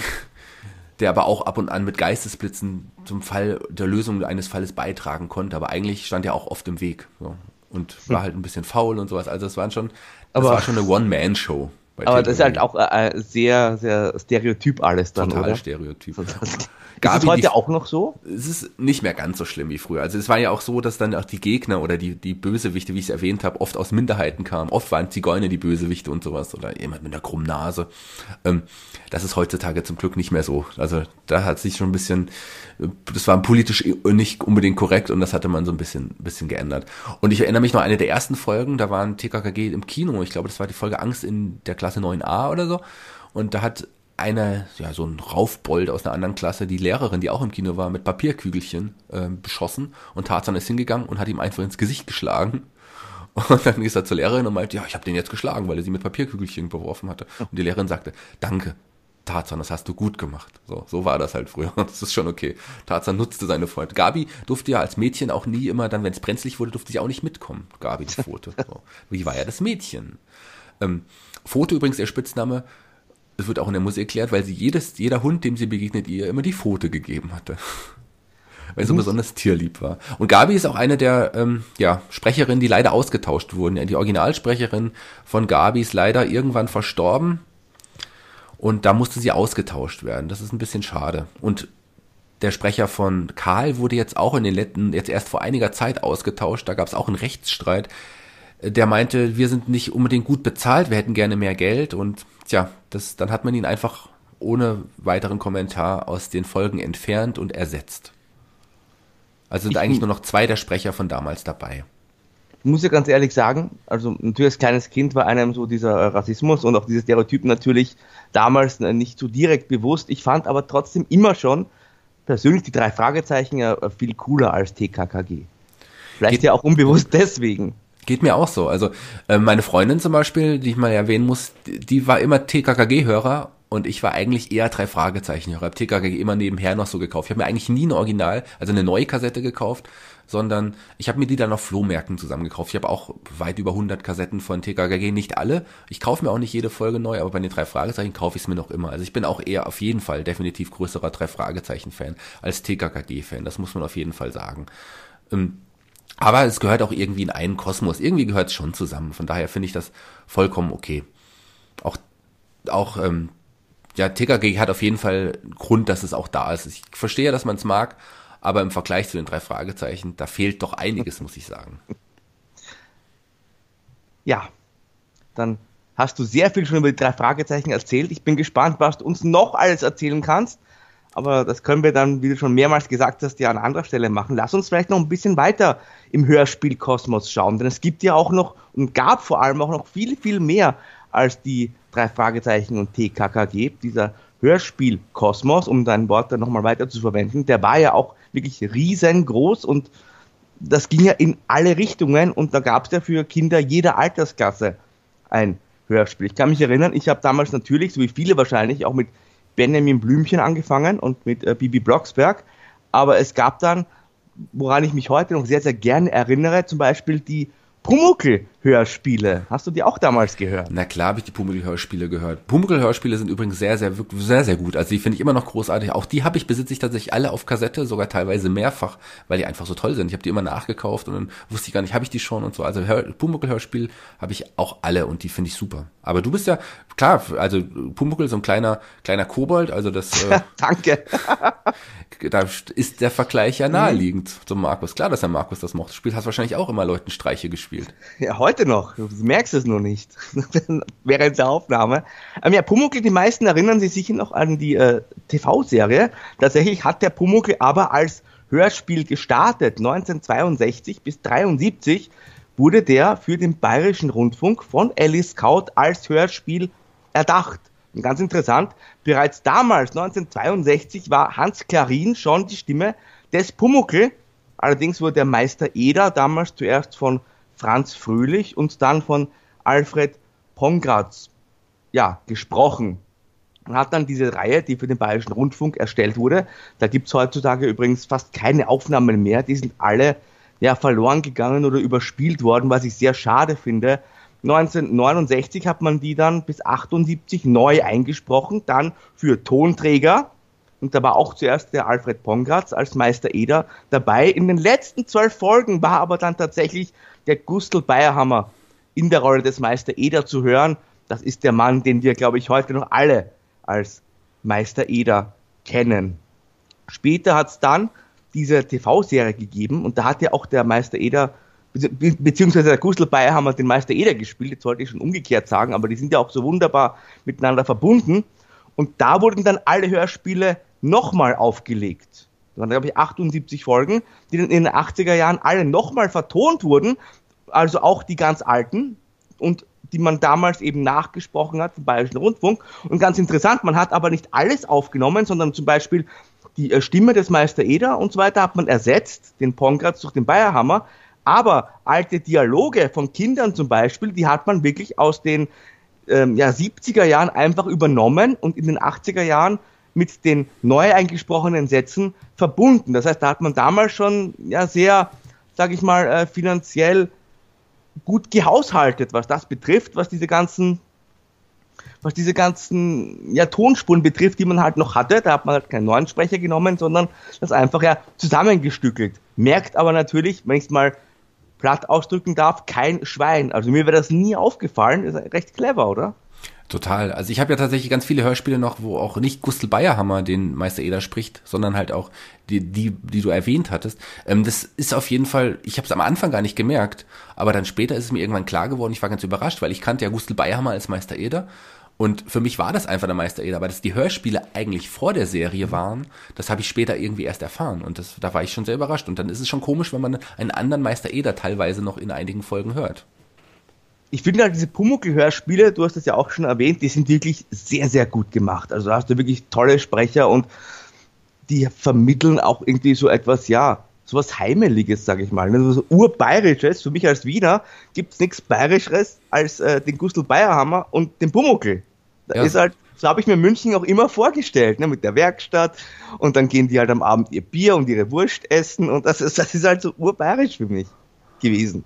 der aber auch ab und an mit Geistesblitzen zum Fall der Lösung eines Falles beitragen konnte. Aber eigentlich stand er auch oft im Weg so. und war halt ein bisschen faul und sowas. Also es waren schon, das aber, war schon eine One-Man-Show. Aber das ist halt auch äh, sehr, sehr stereotyp alles dann, Total oder? stereotyp. Gabi, ist es heute die, auch noch so? Es ist nicht mehr ganz so schlimm wie früher. Also es war ja auch so, dass dann auch die Gegner oder die, die Bösewichte, wie ich es erwähnt habe, oft aus Minderheiten kamen. Oft waren Zigeuner die Bösewichte und sowas oder jemand mit einer krummen Nase. Ähm, das ist heutzutage zum Glück nicht mehr so. Also da hat sich schon ein bisschen, das war politisch nicht unbedingt korrekt und das hatte man so ein bisschen, bisschen geändert. Und ich erinnere mich noch an eine der ersten Folgen, da waren TKKG im Kino. Ich glaube, das war die Folge Angst in der Klasse 9a oder so. Und da hat eine, ja, so ein Raufbold aus einer anderen Klasse, die Lehrerin, die auch im Kino war, mit Papierkügelchen äh, beschossen und Tarzan ist hingegangen und hat ihm einfach ins Gesicht geschlagen. Und dann ist er zur Lehrerin und meinte, ja, ich habe den jetzt geschlagen, weil er sie mit Papierkügelchen beworfen hatte. Und die Lehrerin sagte, danke, Tarzan, das hast du gut gemacht. So, so war das halt früher. Das ist schon okay. Tarzan nutzte seine Freunde. Gabi durfte ja als Mädchen auch nie immer, dann, wenn es brenzlig wurde, durfte sie auch nicht mitkommen. Gabi, die Foto. So. Wie war ja das Mädchen? Ähm, Foto übrigens ihr Spitzname, es wird auch in der Musik erklärt, weil sie jedes, jeder Hund, dem sie begegnet, ihr immer die Pfote gegeben hatte. weil sie so besonders tierlieb war. Und Gabi ist auch eine der ähm, ja, Sprecherinnen, die leider ausgetauscht wurden. Die Originalsprecherin von Gabi ist leider irgendwann verstorben. Und da musste sie ausgetauscht werden. Das ist ein bisschen schade. Und der Sprecher von Karl wurde jetzt auch in den letzten, jetzt erst vor einiger Zeit ausgetauscht. Da gab es auch einen Rechtsstreit. Der meinte, wir sind nicht unbedingt gut bezahlt, wir hätten gerne mehr Geld und tja, das, dann hat man ihn einfach ohne weiteren Kommentar aus den Folgen entfernt und ersetzt. Also sind ich eigentlich nur noch zwei der Sprecher von damals dabei. Ich muss ja ganz ehrlich sagen, also natürlich als kleines Kind war einem so dieser Rassismus und auch diese Stereotypen natürlich damals nicht so direkt bewusst. Ich fand aber trotzdem immer schon persönlich die drei Fragezeichen ja viel cooler als TKKG. Vielleicht Geht ja auch unbewusst deswegen. Geht mir auch so. Also äh, meine Freundin zum Beispiel, die ich mal erwähnen muss, die, war immer TKKG-Hörer und ich war eigentlich eher drei Fragezeichen-Hörer. Hab TKKG immer nebenher noch so gekauft. Ich habe mir eigentlich nie ein Original, also eine neue Kassette gekauft, sondern ich habe mir die dann auf Flohmärkten zusammengekauft. Ich habe auch weit über 100 Kassetten von TKKG, nicht alle. Ich kaufe mir auch nicht jede Folge neu, aber bei den drei Fragezeichen kaufe ich es mir noch immer. Also ich bin auch eher auf jeden Fall definitiv größerer drei Fragezeichen-Fan als TKKG-Fan. Das muss man auf jeden Fall sagen. Ähm, aber es gehört auch irgendwie in einen Kosmos. Irgendwie gehört es schon zusammen. Von daher finde ich das vollkommen okay. Auch, auch ähm, ja, TKG hat auf jeden Fall Grund, dass es auch da ist. Ich verstehe, dass man es mag, aber im Vergleich zu den drei Fragezeichen, da fehlt doch einiges, muss ich sagen. Ja, dann hast du sehr viel schon über die drei Fragezeichen erzählt. Ich bin gespannt, was du uns noch alles erzählen kannst aber das können wir dann, wie du schon mehrmals gesagt hast, ja an anderer Stelle machen. Lass uns vielleicht noch ein bisschen weiter im Hörspielkosmos schauen, denn es gibt ja auch noch und gab vor allem auch noch viel, viel mehr als die drei Fragezeichen und TKKG. Dieser Hörspielkosmos, um dein Wort dann nochmal weiter zu verwenden, der war ja auch wirklich riesengroß und das ging ja in alle Richtungen und da gab es ja für Kinder jeder Altersklasse ein Hörspiel. Ich kann mich erinnern, ich habe damals natürlich, so wie viele wahrscheinlich, auch mit Benjamin Blümchen angefangen und mit äh, Bibi Blocksberg. Aber es gab dann, woran ich mich heute noch sehr, sehr gerne erinnere, zum Beispiel die Pumuckl-Hörspiele. Hast du die auch damals gehört? Na klar habe ich die Pumuckl-Hörspiele gehört. Pumuckl-Hörspiele sind übrigens sehr, sehr, sehr, sehr gut. Also die finde ich immer noch großartig. Auch die habe ich, besitze ich tatsächlich alle auf Kassette, sogar teilweise mehrfach, weil die einfach so toll sind. Ich habe die immer nachgekauft und dann wusste ich gar nicht, habe ich die schon und so. Also Pumuckl-Hörspiel habe ich auch alle und die finde ich super. Aber du bist ja, klar, also Pumuckl so ein kleiner, kleiner Kobold, also das... Äh, Danke. da ist der Vergleich ja naheliegend mhm. zum Markus. Klar, dass der Markus das mochte. Spielt hast wahrscheinlich auch immer Leuten Streiche gespielt. Ja, heute noch. Du merkst es nur nicht. Während der Aufnahme. Ähm, ja, Pumuckl, die meisten erinnern sich sicher noch an die äh, TV-Serie. Tatsächlich hat der Pumuckl aber als Hörspiel gestartet. 1962 bis 1973 wurde der für den Bayerischen Rundfunk von Alice Scout als Hörspiel erdacht. Und ganz interessant, bereits damals, 1962, war Hans Klarin schon die Stimme des Pumuckl. Allerdings wurde der Meister Eder damals zuerst von Franz Fröhlich und dann von Alfred Pongratz ja, gesprochen. Man hat dann diese Reihe, die für den Bayerischen Rundfunk erstellt wurde. Da gibt's heutzutage übrigens fast keine Aufnahmen mehr. Die sind alle ja, verloren gegangen oder überspielt worden, was ich sehr schade finde. 1969 hat man die dann bis 78 neu eingesprochen, dann für Tonträger. Und da war auch zuerst der Alfred Pongratz als Meister Eder dabei. In den letzten zwölf Folgen war aber dann tatsächlich der Gustl Bayerhammer in der Rolle des Meister Eder zu hören. Das ist der Mann, den wir, glaube ich, heute noch alle als Meister Eder kennen. Später hat es dann diese TV-Serie gegeben und da hat ja auch der Meister Eder beziehungsweise der Gustl Bayerhammer den Meister Eder gespielt, jetzt sollte ich schon umgekehrt sagen, aber die sind ja auch so wunderbar miteinander verbunden. Und da wurden dann alle Hörspiele nochmal aufgelegt. Da waren, glaube ich, 78 Folgen, die dann in den 80er Jahren alle nochmal vertont wurden, also auch die ganz alten und die man damals eben nachgesprochen hat vom Bayerischen Rundfunk. Und ganz interessant, man hat aber nicht alles aufgenommen, sondern zum Beispiel die äh, Stimme des Meister Eder und so weiter hat man ersetzt, den Pongratz durch den Bayerhammer, aber alte Dialoge von Kindern zum Beispiel, die hat man wirklich aus den ähm, ja, 70er Jahren einfach übernommen und in den 80er Jahren mit den neu eingesprochenen Sätzen verbunden. Das heißt, da hat man damals schon ja sehr, sage ich mal, äh, finanziell gut gehaushaltet, was das betrifft, was diese ganzen was diese ganzen ja, Tonspuren betrifft, die man halt noch hatte. Da hat man halt keinen neuen Sprecher genommen, sondern das einfach ja zusammengestückelt. Merkt aber natürlich, wenn ich es mal platt ausdrücken darf, kein Schwein. Also mir wäre das nie aufgefallen. Ist recht clever, oder? Total. Also ich habe ja tatsächlich ganz viele Hörspiele noch, wo auch nicht Gustl Bayerhammer den Meister Eder spricht, sondern halt auch die, die, die du erwähnt hattest. Ähm, das ist auf jeden Fall, ich habe es am Anfang gar nicht gemerkt, aber dann später ist es mir irgendwann klar geworden, ich war ganz überrascht, weil ich kannte ja Gustl Bayerhammer als Meister Eder und für mich war das einfach der Meister Eder, aber dass die Hörspiele eigentlich vor der Serie waren, das habe ich später irgendwie erst erfahren. Und das, da war ich schon sehr überrascht. Und dann ist es schon komisch, wenn man einen anderen Meister Eder teilweise noch in einigen Folgen hört. Ich finde halt diese Pumuckl-Hörspiele, du hast das ja auch schon erwähnt, die sind wirklich sehr, sehr gut gemacht. Also da hast du wirklich tolle Sprecher und die vermitteln auch irgendwie so etwas, ja, so was Heimeliges, sage ich mal. Also so urbayerisches, für mich als Wiener gibt es nichts Bayerischeres als äh, den Gustl Bayerhammer und den Pumuckl. Da ja. ist halt, so habe ich mir München auch immer vorgestellt, ne, mit der Werkstatt und dann gehen die halt am Abend ihr Bier und ihre Wurst essen und das ist, das ist halt so urbayerisch für mich gewesen.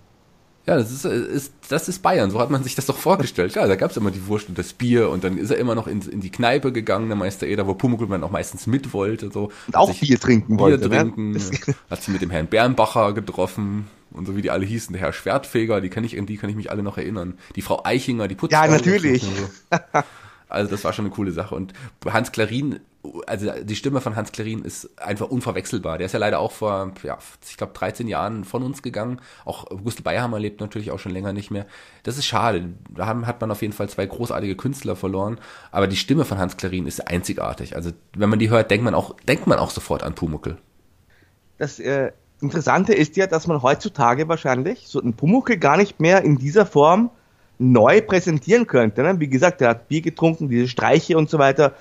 Ja, das ist, ist, das ist Bayern, so hat man sich das doch vorgestellt. Ja, da gab es immer die Wurst und das Bier und dann ist er immer noch in, in die Kneipe gegangen, der Meister Eder, wo Pumuckl auch meistens mit wollte. So. Und auch Bier trinken Bier wollte. Bier ne? trinken, ne? hat sich mit dem Herrn Bernbacher getroffen und so wie die alle hießen, der Herr Schwertfeger, die kann ich, die kann ich mich alle noch erinnern. Die Frau Eichinger, die Putzfrau. Ja, natürlich. Also das war schon eine coole Sache. Und Hans Klarin, also die Stimme von Hans Klarin ist einfach unverwechselbar. Der ist ja leider auch vor, ja, ich glaube, 13 Jahren von uns gegangen. Auch Gustl Bayerhammer lebt natürlich auch schon länger nicht mehr. Das ist schade. Da hat man auf jeden Fall zwei großartige Künstler verloren. Aber die Stimme von Hans Klarin ist einzigartig. Also wenn man die hört, denkt man auch, denkt man auch sofort an Pumuckel. Das äh, Interessante ist ja, dass man heutzutage wahrscheinlich so einen Pumuckel gar nicht mehr in dieser Form neu präsentieren könnte. Ne? Wie gesagt, er hat Bier getrunken, diese Streiche und so weiter,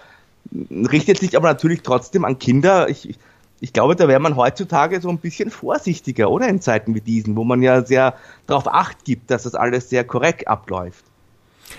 richtet sich aber natürlich trotzdem an Kinder. Ich, ich glaube, da wäre man heutzutage so ein bisschen vorsichtiger, oder in Zeiten wie diesen, wo man ja sehr darauf acht gibt, dass das alles sehr korrekt abläuft.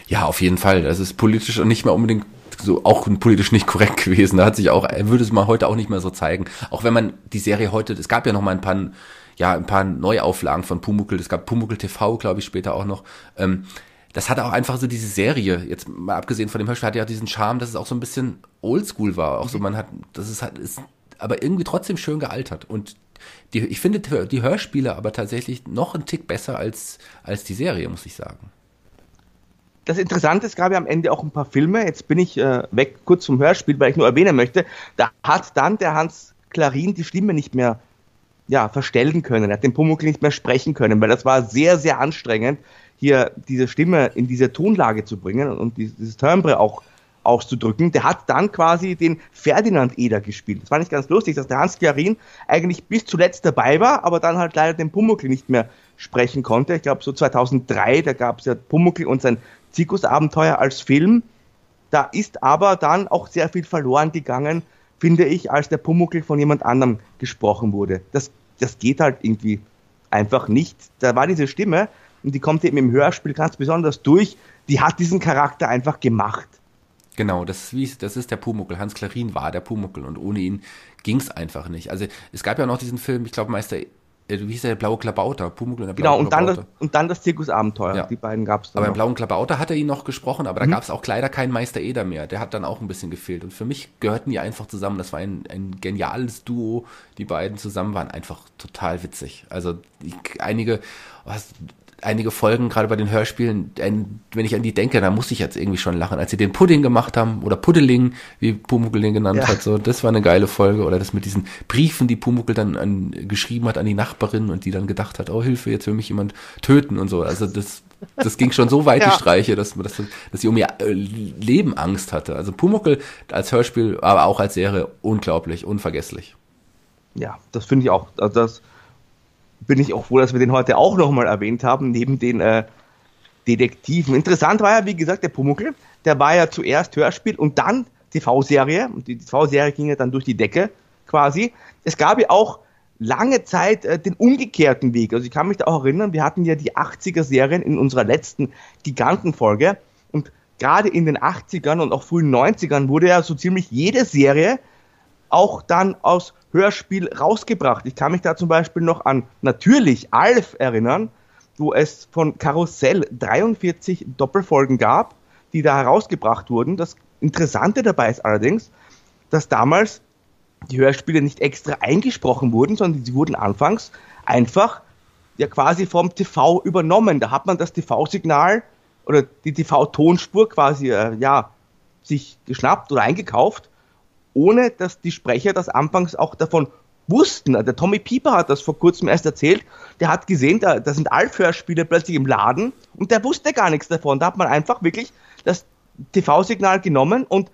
Ja, auf jeden Fall. Das ist politisch und nicht mehr unbedingt so auch politisch nicht korrekt gewesen. Da hat sich auch, würde es mal heute auch nicht mehr so zeigen. Auch wenn man die Serie heute, es gab ja noch mal ein paar, ja, ein paar Neuauflagen von Pumuckel. Es gab Pumuckel TV, glaube ich, später auch noch. Ähm, das hat auch einfach so diese Serie, jetzt mal abgesehen von dem Hörspiel, hat ja diesen Charme, dass es auch so ein bisschen oldschool war. Auch so, mhm. man hat, das ist halt, ist aber irgendwie trotzdem schön gealtert. Und die, ich finde die Hörspiele aber tatsächlich noch einen Tick besser als, als die Serie, muss ich sagen. Das Interessante ist, gab ja am Ende auch ein paar Filme. Jetzt bin ich äh, weg kurz vom Hörspiel, weil ich nur erwähnen möchte. Da hat dann der Hans Klarin die Stimme nicht mehr ja, verstellen können. Er hat den Pumuckl nicht mehr sprechen können, weil das war sehr, sehr anstrengend hier diese Stimme in diese Tonlage zu bringen und dieses Timbre auch auszudrücken. Der hat dann quasi den Ferdinand Eder gespielt. Das war nicht ganz lustig, dass der Hans Klarin eigentlich bis zuletzt dabei war, aber dann halt leider den Pumuckl nicht mehr sprechen konnte. Ich glaube so 2003, da gab es ja Pumuckl und sein Zirkusabenteuer als Film. Da ist aber dann auch sehr viel verloren gegangen, finde ich, als der Pumuckl von jemand anderem gesprochen wurde. Das, das geht halt irgendwie einfach nicht. Da war diese Stimme, und die kommt eben im Hörspiel ganz besonders durch. Die hat diesen Charakter einfach gemacht. Genau, das ist, das ist der Pumuckel. Hans Klarin war der Pumuckel und ohne ihn ging es einfach nicht. Also es gab ja noch diesen Film, ich glaube Meister, äh, wie hieß der, der blaue Klabauter, Pumuckel und der blaue genau, und Klabauter. Dann das, und dann das Zirkusabenteuer, ja. die beiden gab es dann Aber im blauen Klabauter hat er ihn noch gesprochen, aber da mhm. gab es auch leider keinen Meister Eder mehr. Der hat dann auch ein bisschen gefehlt. Und für mich gehörten die einfach zusammen. Das war ein, ein geniales Duo. Die beiden zusammen waren einfach total witzig. Also die, einige, was, einige Folgen, gerade bei den Hörspielen, wenn ich an die denke, da muss ich jetzt irgendwie schon lachen, als sie den Pudding gemacht haben oder Puddeling, wie Pumuckl den genannt ja. hat, so, das war eine geile Folge oder das mit diesen Briefen, die Pumuckl dann an, geschrieben hat an die Nachbarin und die dann gedacht hat, oh Hilfe, jetzt will mich jemand töten und so, also das, das ging schon so weit, ja. die Streiche, dass, dass, dass sie um ihr äh, Leben Angst hatte. Also Pumuckl als Hörspiel, aber auch als Serie unglaublich, unvergesslich. Ja, das finde ich auch, also das, bin ich auch froh, dass wir den heute auch nochmal erwähnt haben, neben den äh, Detektiven. Interessant war ja, wie gesagt, der Pumuckl, der war ja zuerst Hörspiel und dann TV-Serie. Und die TV-Serie ging ja dann durch die Decke quasi. Es gab ja auch lange Zeit äh, den umgekehrten Weg. Also ich kann mich da auch erinnern, wir hatten ja die 80er-Serien in unserer letzten Gigantenfolge. Und gerade in den 80ern und auch frühen 90ern wurde ja so ziemlich jede Serie auch dann aus Hörspiel rausgebracht. Ich kann mich da zum Beispiel noch an natürlich Alf erinnern, wo es von Karussell 43 Doppelfolgen gab, die da herausgebracht wurden. Das Interessante dabei ist allerdings, dass damals die Hörspiele nicht extra eingesprochen wurden, sondern sie wurden anfangs einfach ja quasi vom TV übernommen. Da hat man das TV-Signal oder die TV-Tonspur quasi äh, ja sich geschnappt oder eingekauft ohne dass die Sprecher das anfangs auch davon wussten. Der Tommy Pieper hat das vor kurzem erst erzählt. Der hat gesehen, da, da sind Alf-Hörspiele plötzlich im Laden und der wusste gar nichts davon. Da hat man einfach wirklich das TV-Signal genommen und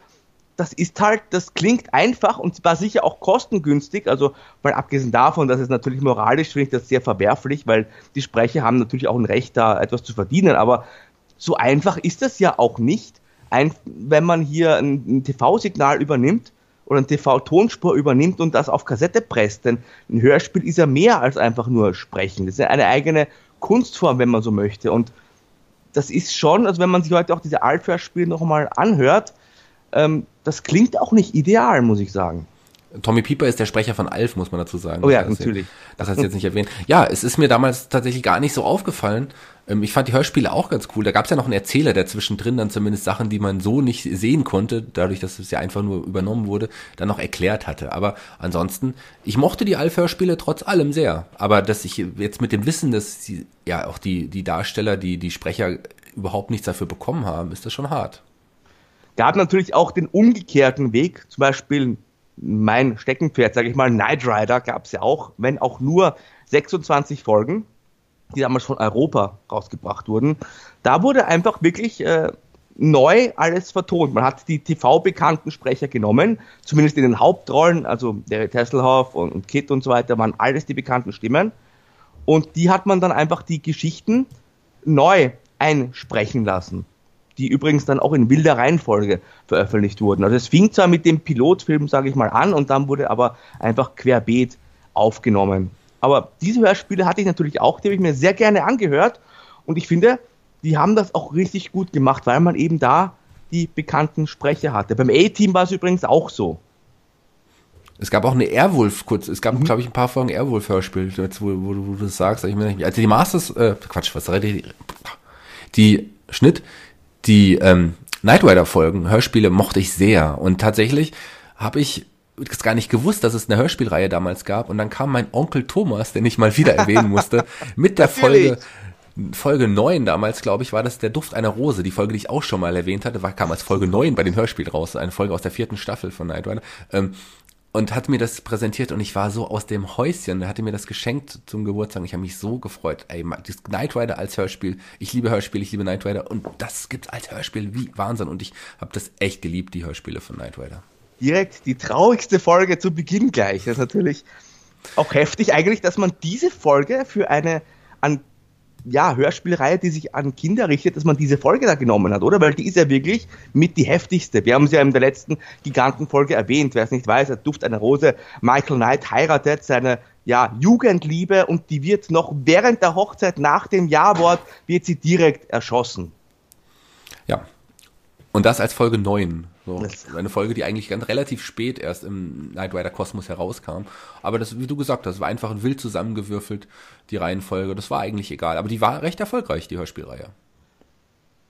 das ist halt, das klingt einfach und war sicher auch kostengünstig, also weil abgesehen davon, dass es natürlich moralisch finde ich das sehr verwerflich, weil die Sprecher haben natürlich auch ein Recht, da etwas zu verdienen, aber so einfach ist das ja auch nicht, ein, wenn man hier ein, ein TV-Signal übernimmt oder ein TV-Tonspur übernimmt und das auf Kassette presst. Denn ein Hörspiel ist ja mehr als einfach nur sprechen. Das ist ja eine eigene Kunstform, wenn man so möchte. Und das ist schon, also wenn man sich heute auch diese Alt-Hörspiele nochmal anhört, ähm, das klingt auch nicht ideal, muss ich sagen. Tommy Pieper ist der Sprecher von Alf, muss man dazu sagen. Oh ja, das natürlich. Das hast du jetzt nicht erwähnt. Ja, es ist mir damals tatsächlich gar nicht so aufgefallen. Ähm, ich fand die Hörspiele auch ganz cool. Da gab es ja noch einen Erzähler, der zwischendrin dann zumindest Sachen, die man so nicht sehen konnte, dadurch, dass es ja einfach nur übernommen wurde, dann noch erklärt hatte. Aber ansonsten, ich mochte die Alf-Hörspiele trotz allem sehr. Aber dass ich jetzt mit dem Wissen, dass sie, ja auch die, die Darsteller, die, die Sprecher überhaupt nichts dafür bekommen haben, ist das schon hart. Gab natürlich auch den umgekehrten Weg, zum Beispiel mein Steckenpferd, sage ich mal, Knight Rider gab es ja auch, wenn auch nur 26 Folgen, die damals von Europa rausgebracht wurden. Da wurde einfach wirklich äh, neu alles vertont. Man hat die TV-bekannten Sprecher genommen, zumindest in den Hauptrollen, also der Tesselhoff und, und Kit und so weiter, waren alles die bekannten Stimmen. Und die hat man dann einfach die Geschichten neu einsprechen lassen die übrigens dann auch in wilder Reihenfolge veröffentlicht wurden. Also es fing zwar mit dem Pilotfilm, sage ich mal, an und dann wurde aber einfach querbeet aufgenommen. Aber diese Hörspiele hatte ich natürlich auch, die habe ich mir sehr gerne angehört und ich finde, die haben das auch richtig gut gemacht, weil man eben da die bekannten Sprecher hatte. Beim A-Team war es übrigens auch so. Es gab auch eine Airwolf kurz, es gab, mhm. glaube ich, ein paar Folgen Airwolf-Hörspiel, wo, wo, wo, du das sagst. Ich meine, also die Masters, äh, Quatsch, was rede ich? Die Schnitt, die ähm, Knight Rider Folgen, Hörspiele mochte ich sehr und tatsächlich habe ich es gar nicht gewusst, dass es eine Hörspielreihe damals gab und dann kam mein Onkel Thomas, den ich mal wieder erwähnen musste, mit der Folge Folge 9 damals, glaube ich, war das der Duft einer Rose. Die Folge, die ich auch schon mal erwähnt hatte, war, kam als Folge 9 bei den Hörspielen raus. Eine Folge aus der vierten Staffel von Knight Rider. Ähm, und hat mir das präsentiert und ich war so aus dem Häuschen. Er hatte mir das geschenkt zum Geburtstag. Ich habe mich so gefreut. Ey, das Knight Rider als Hörspiel. Ich liebe Hörspiele, ich liebe Knight Rider und das gibt's als Hörspiel. Wie Wahnsinn. Und ich habe das echt geliebt, die Hörspiele von Knight Rider. Direkt die traurigste Folge zu Beginn gleich. Das ist natürlich auch heftig eigentlich, dass man diese Folge für eine an ja, Hörspielreihe, die sich an Kinder richtet, dass man diese Folge da genommen hat, oder? Weil die ist ja wirklich mit die heftigste. Wir haben es ja in der letzten Gigantenfolge erwähnt. Wer es nicht weiß, er Duft einer Rose. Michael Knight heiratet seine ja, Jugendliebe und die wird noch während der Hochzeit nach dem Ja-Wort wird sie direkt erschossen. Ja. Und das als Folge 9. So, eine Folge, die eigentlich ganz relativ spät erst im Knight Rider Kosmos herauskam. Aber das, wie du gesagt hast, war einfach wild zusammengewürfelt, die Reihenfolge. Das war eigentlich egal. Aber die war recht erfolgreich, die Hörspielreihe.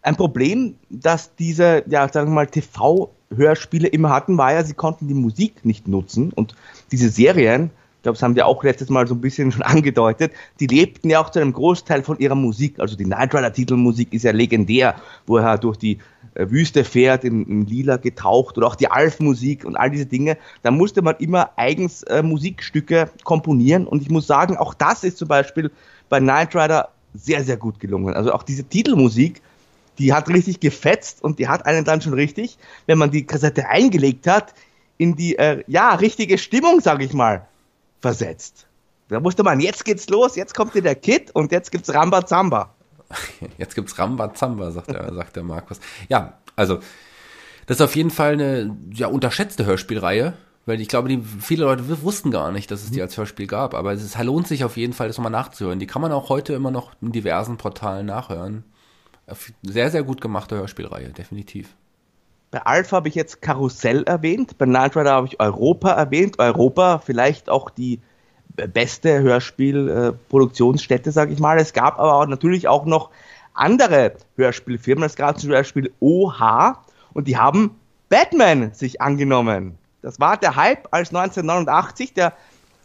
Ein Problem, das diese, ja, sagen wir mal, TV-Hörspiele immer hatten, war ja, sie konnten die Musik nicht nutzen. Und diese Serien ich glaube, das haben wir auch letztes Mal so ein bisschen schon angedeutet, die lebten ja auch zu einem Großteil von ihrer Musik. Also die Knight Rider Titelmusik ist ja legendär, wo er durch die Wüste fährt, in, in Lila getaucht oder auch die Alf-Musik und all diese Dinge. Da musste man immer eigens äh, Musikstücke komponieren und ich muss sagen, auch das ist zum Beispiel bei Knight Rider sehr, sehr gut gelungen. Also auch diese Titelmusik, die hat richtig gefetzt und die hat einen dann schon richtig, wenn man die Kassette eingelegt hat, in die, äh, ja, richtige Stimmung, sag ich mal, versetzt. Da musste man, jetzt geht's los, jetzt kommt hier der Kid und jetzt gibt's Rambazamba. Jetzt gibt's Rambazamba, sagt der, sagt der Markus. Ja, also, das ist auf jeden Fall eine ja, unterschätzte Hörspielreihe. Weil ich glaube, die, viele Leute wussten gar nicht, dass es die als Hörspiel gab. Aber es ist, lohnt sich auf jeden Fall, das nochmal nachzuhören. Die kann man auch heute immer noch in diversen Portalen nachhören. Sehr, sehr gut gemachte Hörspielreihe, definitiv. Bei Alpha habe ich jetzt Karussell erwähnt, bei Night Rider habe ich Europa erwähnt. Europa vielleicht auch die beste Hörspielproduktionsstätte, äh, sage ich mal. Es gab aber auch natürlich auch noch andere Hörspielfirmen. Es gab zum Beispiel OH und die haben Batman sich angenommen. Das war der Hype, als 1989 der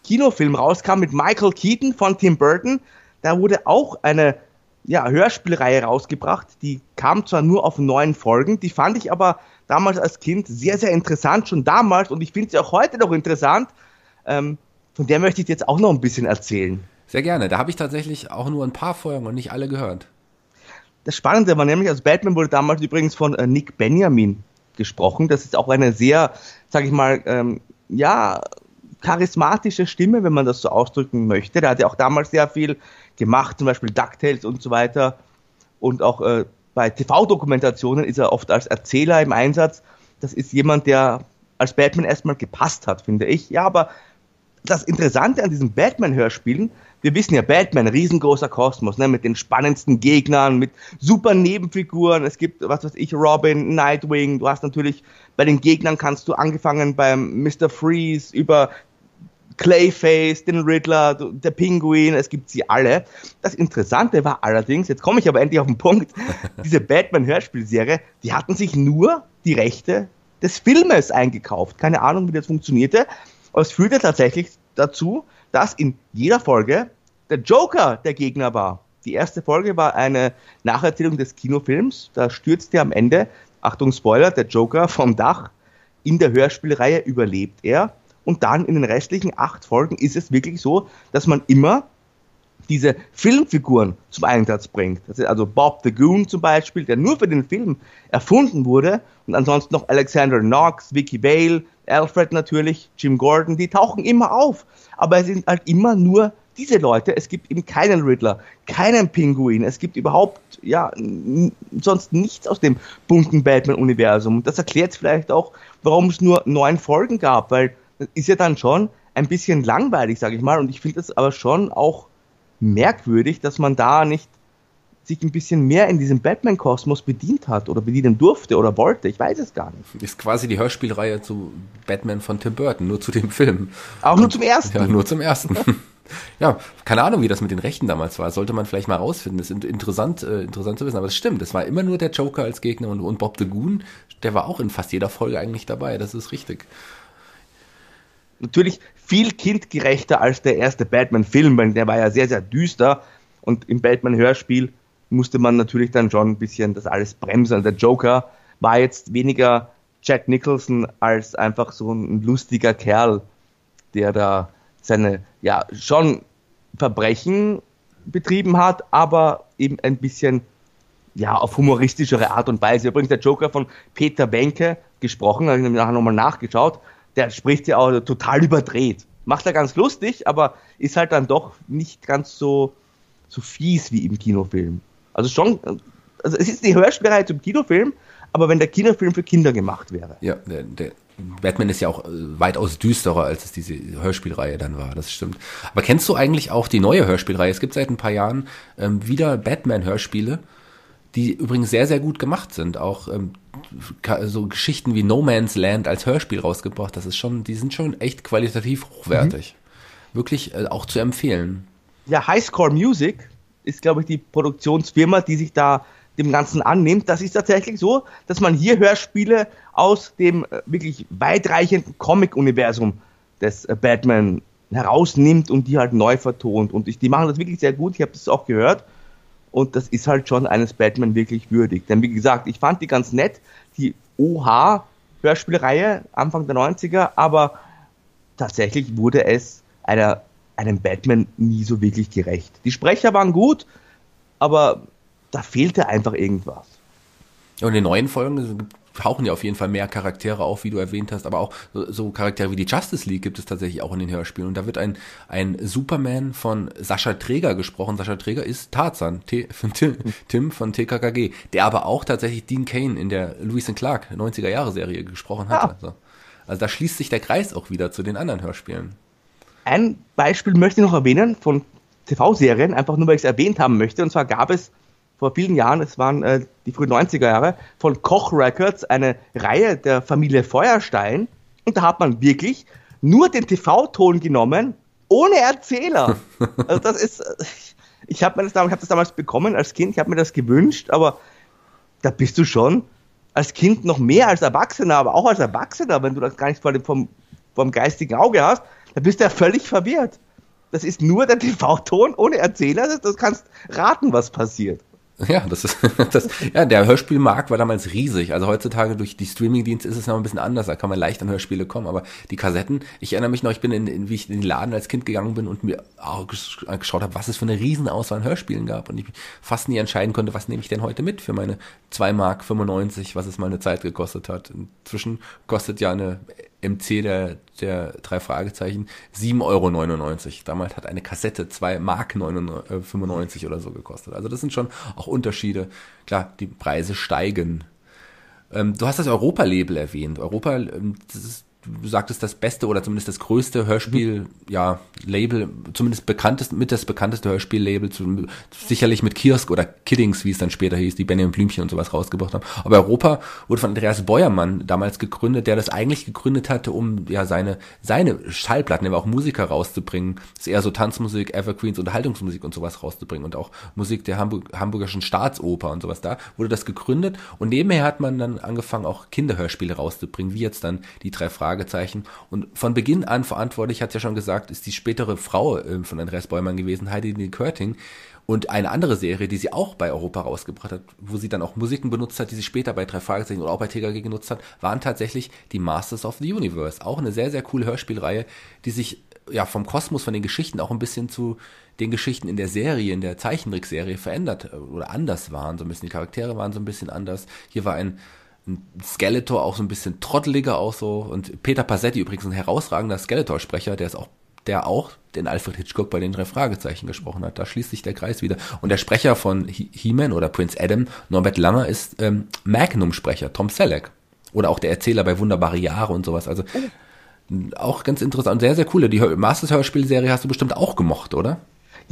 Kinofilm rauskam mit Michael Keaton von Tim Burton. Da wurde auch eine ja, Hörspielreihe rausgebracht. Die kam zwar nur auf neun Folgen, die fand ich aber damals als Kind sehr, sehr interessant, schon damals, und ich finde sie auch heute noch interessant. Ähm, von der möchte ich jetzt auch noch ein bisschen erzählen. Sehr gerne. Da habe ich tatsächlich auch nur ein paar Folgen und nicht alle gehört. Das Spannende war nämlich, also Batman wurde damals übrigens von äh, Nick Benjamin gesprochen. Das ist auch eine sehr, sag ich mal, ähm, ja, charismatische Stimme, wenn man das so ausdrücken möchte. Der hat ja auch damals sehr viel gemacht, zum Beispiel DuckTales und so weiter. Und auch äh, bei TV-Dokumentationen ist er oft als Erzähler im Einsatz. Das ist jemand, der als Batman erstmal gepasst hat, finde ich. Ja, aber das Interessante an diesen Batman-Hörspielen, wir wissen ja, Batman, riesengroßer Kosmos, ne, mit den spannendsten Gegnern, mit super Nebenfiguren. Es gibt, was weiß ich, Robin, Nightwing. Du hast natürlich bei den Gegnern kannst du angefangen beim Mr. Freeze über Clayface, den Riddler, der Pinguin, es gibt sie alle. Das Interessante war allerdings, jetzt komme ich aber endlich auf den Punkt, diese Batman-Hörspielserie, die hatten sich nur die Rechte des Filmes eingekauft. Keine Ahnung, wie das funktionierte. Aber es führte tatsächlich dazu, dass in jeder Folge der Joker der Gegner war. Die erste Folge war eine Nacherzählung des Kinofilms. Da stürzte am Ende, Achtung Spoiler, der Joker vom Dach. In der Hörspielreihe überlebt er. Und dann in den restlichen acht Folgen ist es wirklich so, dass man immer diese Filmfiguren zum Einsatz bringt. Also Bob the Goon zum Beispiel, der nur für den Film erfunden wurde. Und ansonsten noch Alexander Knox, Vicky Vale, Alfred natürlich, Jim Gordon, die tauchen immer auf. Aber es sind halt immer nur diese Leute. Es gibt eben keinen Riddler, keinen Pinguin. Es gibt überhaupt, ja, sonst nichts aus dem bunten Batman-Universum. Das erklärt vielleicht auch, warum es nur neun Folgen gab, weil das ist ja dann schon ein bisschen langweilig, sage ich mal. Und ich finde es aber schon auch merkwürdig, dass man da nicht sich ein bisschen mehr in diesem Batman-Kosmos bedient hat oder bedienen durfte oder wollte. Ich weiß es gar nicht. Ist quasi die Hörspielreihe zu Batman von Tim Burton, nur zu dem Film. Auch nur zum ersten. Ja, nur zum ersten. ja, keine Ahnung, wie das mit den Rechten damals war. Sollte man vielleicht mal rausfinden. Das ist interessant, äh, interessant zu wissen. Aber es stimmt, es war immer nur der Joker als Gegner und, und Bob the Goon, der war auch in fast jeder Folge eigentlich dabei. Das ist richtig. Natürlich viel kindgerechter als der erste Batman-Film, weil der war ja sehr, sehr düster. Und im Batman-Hörspiel musste man natürlich dann schon ein bisschen das alles bremsen. Der Joker war jetzt weniger Jack Nicholson als einfach so ein lustiger Kerl, der da seine, ja, schon Verbrechen betrieben hat, aber eben ein bisschen, ja, auf humoristischere Art und Weise. Übrigens der Joker von Peter Benke gesprochen, habe ich nachher nochmal nachgeschaut, der spricht ja auch total überdreht. Macht er ganz lustig, aber ist halt dann doch nicht ganz so, so fies wie im Kinofilm. Also schon, also es ist die Hörspielreihe zum Kinofilm, aber wenn der Kinofilm für Kinder gemacht wäre. Ja, der, der Batman ist ja auch äh, weitaus düsterer, als es diese Hörspielreihe dann war, das stimmt. Aber kennst du eigentlich auch die neue Hörspielreihe? Es gibt seit ein paar Jahren ähm, wieder Batman-Hörspiele, die übrigens sehr, sehr gut gemacht sind. Auch ähm, so Geschichten wie No Man's Land als Hörspiel rausgebracht. Das ist schon, die sind schon echt qualitativ hochwertig. Mhm. Wirklich äh, auch zu empfehlen. Ja, Highscore Music ist, glaube ich, die Produktionsfirma, die sich da dem Ganzen annimmt. Das ist tatsächlich so, dass man hier Hörspiele aus dem äh, wirklich weitreichenden Comic-Universum des äh, Batman herausnimmt und die halt neu vertont. Und ich, die machen das wirklich sehr gut. Ich habe das auch gehört. Und das ist halt schon eines Batman wirklich würdig. Denn wie gesagt, ich fand die ganz nett, die OH-Hörspielreihe Anfang der 90er, aber tatsächlich wurde es einer, einem Batman nie so wirklich gerecht. Die Sprecher waren gut, aber da fehlte einfach irgendwas. Und in den neuen Folgen tauchen ja auf jeden Fall mehr Charaktere auf, wie du erwähnt hast, aber auch so, Charaktere wie die Justice League gibt es tatsächlich auch in den Hörspielen. Und da wird ein, ein Superman von Sascha Träger gesprochen. Sascha Träger ist Tarzan, T, Tim, Tim von TKKG, der aber auch tatsächlich Dean Kane in der Lewis and Clark 90er Jahre Serie gesprochen hat. Ah. Also, also da schließt sich der Kreis auch wieder zu den anderen Hörspielen. Ein Beispiel möchte ich noch erwähnen von TV-Serien, einfach nur weil ich es erwähnt haben möchte. Und zwar gab es vor vielen Jahren, es waren äh, die frühen 90er Jahre, von Koch Records eine Reihe der Familie Feuerstein. Und da hat man wirklich nur den TV-Ton genommen, ohne Erzähler. Also das ist, ich habe das, hab das damals bekommen als Kind, ich habe mir das gewünscht, aber da bist du schon als Kind noch mehr als Erwachsener, aber auch als Erwachsener, wenn du das gar nicht vor dem, vom, vom geistigen Auge hast, da bist du ja völlig verwirrt. Das ist nur der TV-Ton ohne Erzähler, das kannst raten, was passiert. Ja, das ist das, ja, der Hörspielmarkt war damals riesig. Also heutzutage durch die Streamingdienste ist es noch ein bisschen anders. Da kann man leicht an Hörspiele kommen. Aber die Kassetten, ich erinnere mich noch, ich bin in, in wie ich in den Laden als Kind gegangen bin und mir auch geschaut habe, was es für eine Riesenauswahl an Hörspielen gab. Und ich fast nie entscheiden konnte, was nehme ich denn heute mit für meine 2 Mark 95, was es mal eine Zeit gekostet hat. Inzwischen kostet ja eine MC der, der drei Fragezeichen 7,99 Euro. Damals hat eine Kassette 2 Mark 95 oder so gekostet. Also das sind schon auch Unterschiede. Klar, die Preise steigen. Ähm, du hast das Europa-Label erwähnt. Europa, ähm, das ist du sagtest, das beste oder zumindest das größte Hörspiel, mhm. ja, Label, zumindest bekanntest, mit das bekannteste Hörspiel-Label, sicherlich mit Kiosk oder Kiddings, wie es dann später hieß, die Benjamin Blümchen und sowas rausgebracht haben. Aber Europa wurde von Andreas Beuermann damals gegründet, der das eigentlich gegründet hatte, um ja seine, seine Schallplatten, aber auch Musiker rauszubringen. Das ist eher so Tanzmusik, Evergreens, Unterhaltungsmusik und sowas rauszubringen und auch Musik der Hamburg, Hamburgischen Staatsoper und sowas. Da wurde das gegründet und nebenher hat man dann angefangen, auch Kinderhörspiele rauszubringen, wie jetzt dann die drei Fragen Fragezeichen. Und von Beginn an verantwortlich, hat es ja schon gesagt, ist die spätere Frau äh, von Andreas Bäumann gewesen, Heidi Körting. Und eine andere Serie, die sie auch bei Europa rausgebracht hat, wo sie dann auch Musiken benutzt hat, die sie später bei drei Fragezeichen oder auch bei TKG genutzt hat, waren tatsächlich die Masters of the Universe. Auch eine sehr, sehr coole Hörspielreihe, die sich ja vom Kosmos, von den Geschichten auch ein bisschen zu den Geschichten in der Serie, in der Zeichentrickserie verändert äh, oder anders waren. So ein bisschen die Charaktere waren so ein bisschen anders. Hier war ein Skeletor auch so ein bisschen trotteliger auch so und Peter Passetti übrigens ein herausragender Skeletor-Sprecher, der ist auch der auch den Alfred Hitchcock bei den drei Fragezeichen gesprochen hat. Da schließt sich der Kreis wieder. Und der Sprecher von He-Man oder Prince Adam, Norbert Langer, ist ähm, Magnum-Sprecher, Tom Selleck. Oder auch der Erzähler bei Wunderbare Jahre und sowas. Also auch ganz interessant. Sehr, sehr coole. Die Masters-Hörspielserie hast du bestimmt auch gemocht, oder?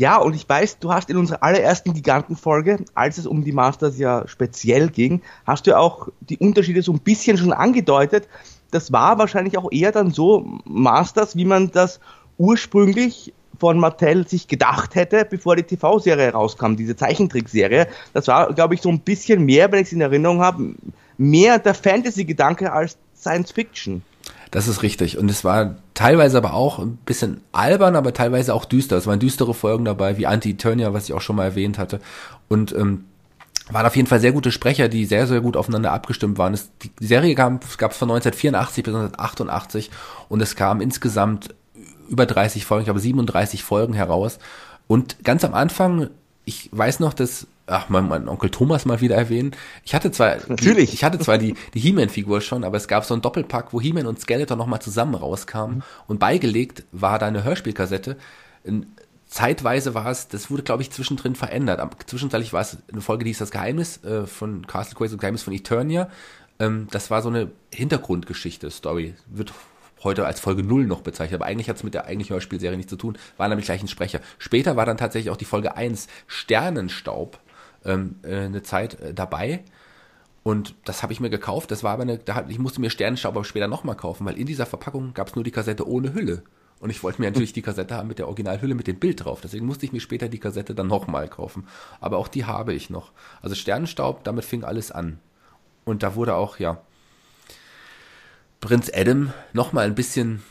Ja, und ich weiß, du hast in unserer allerersten Gigantenfolge, als es um die Masters ja speziell ging, hast du auch die Unterschiede so ein bisschen schon angedeutet. Das war wahrscheinlich auch eher dann so Masters, wie man das ursprünglich von Mattel sich gedacht hätte, bevor die TV-Serie rauskam, diese Zeichentrickserie. Das war, glaube ich, so ein bisschen mehr, wenn ich es in Erinnerung habe, mehr der Fantasy-Gedanke als Science Fiction. Das ist richtig. Und es war teilweise aber auch ein bisschen albern, aber teilweise auch düster. Es waren düstere Folgen dabei, wie Anti-Eternia, was ich auch schon mal erwähnt hatte. Und ähm, waren auf jeden Fall sehr gute Sprecher, die sehr, sehr gut aufeinander abgestimmt waren. Es, die Serie gab es von 1984 bis 1988 und es kam insgesamt über 30 Folgen, ich glaube 37 Folgen heraus. Und ganz am Anfang, ich weiß noch, dass ach, mein, mein Onkel Thomas mal wieder erwähnen. Ich hatte zwar, natürlich, die, ich hatte zwar die, die He-Man-Figur schon, aber es gab so einen Doppelpack, wo He-Man und Skeletor nochmal zusammen rauskamen mhm. und beigelegt war da eine Hörspielkassette. Zeitweise war es, das wurde glaube ich zwischendrin verändert. Zwischenzeitlich war es eine Folge, die hieß Das Geheimnis äh, von Castle Quays und Geheimnis von Eternia. Ähm, das war so eine Hintergrundgeschichte, Story. Wird heute als Folge 0 noch bezeichnet, aber eigentlich hat es mit der eigentlichen Hörspielserie nichts zu tun, war nämlich gleich ein Sprecher. Später war dann tatsächlich auch die Folge 1 Sternenstaub ähm, äh, eine Zeit äh, dabei. Und das habe ich mir gekauft. Das war aber eine, da, ich musste mir Sternenstaub aber später nochmal kaufen, weil in dieser Verpackung gab es nur die Kassette ohne Hülle. Und ich wollte mir natürlich die Kassette haben mit der Originalhülle mit dem Bild drauf. Deswegen musste ich mir später die Kassette dann nochmal kaufen. Aber auch die habe ich noch. Also Sternenstaub, damit fing alles an. Und da wurde auch, ja, Prinz Adam nochmal ein bisschen,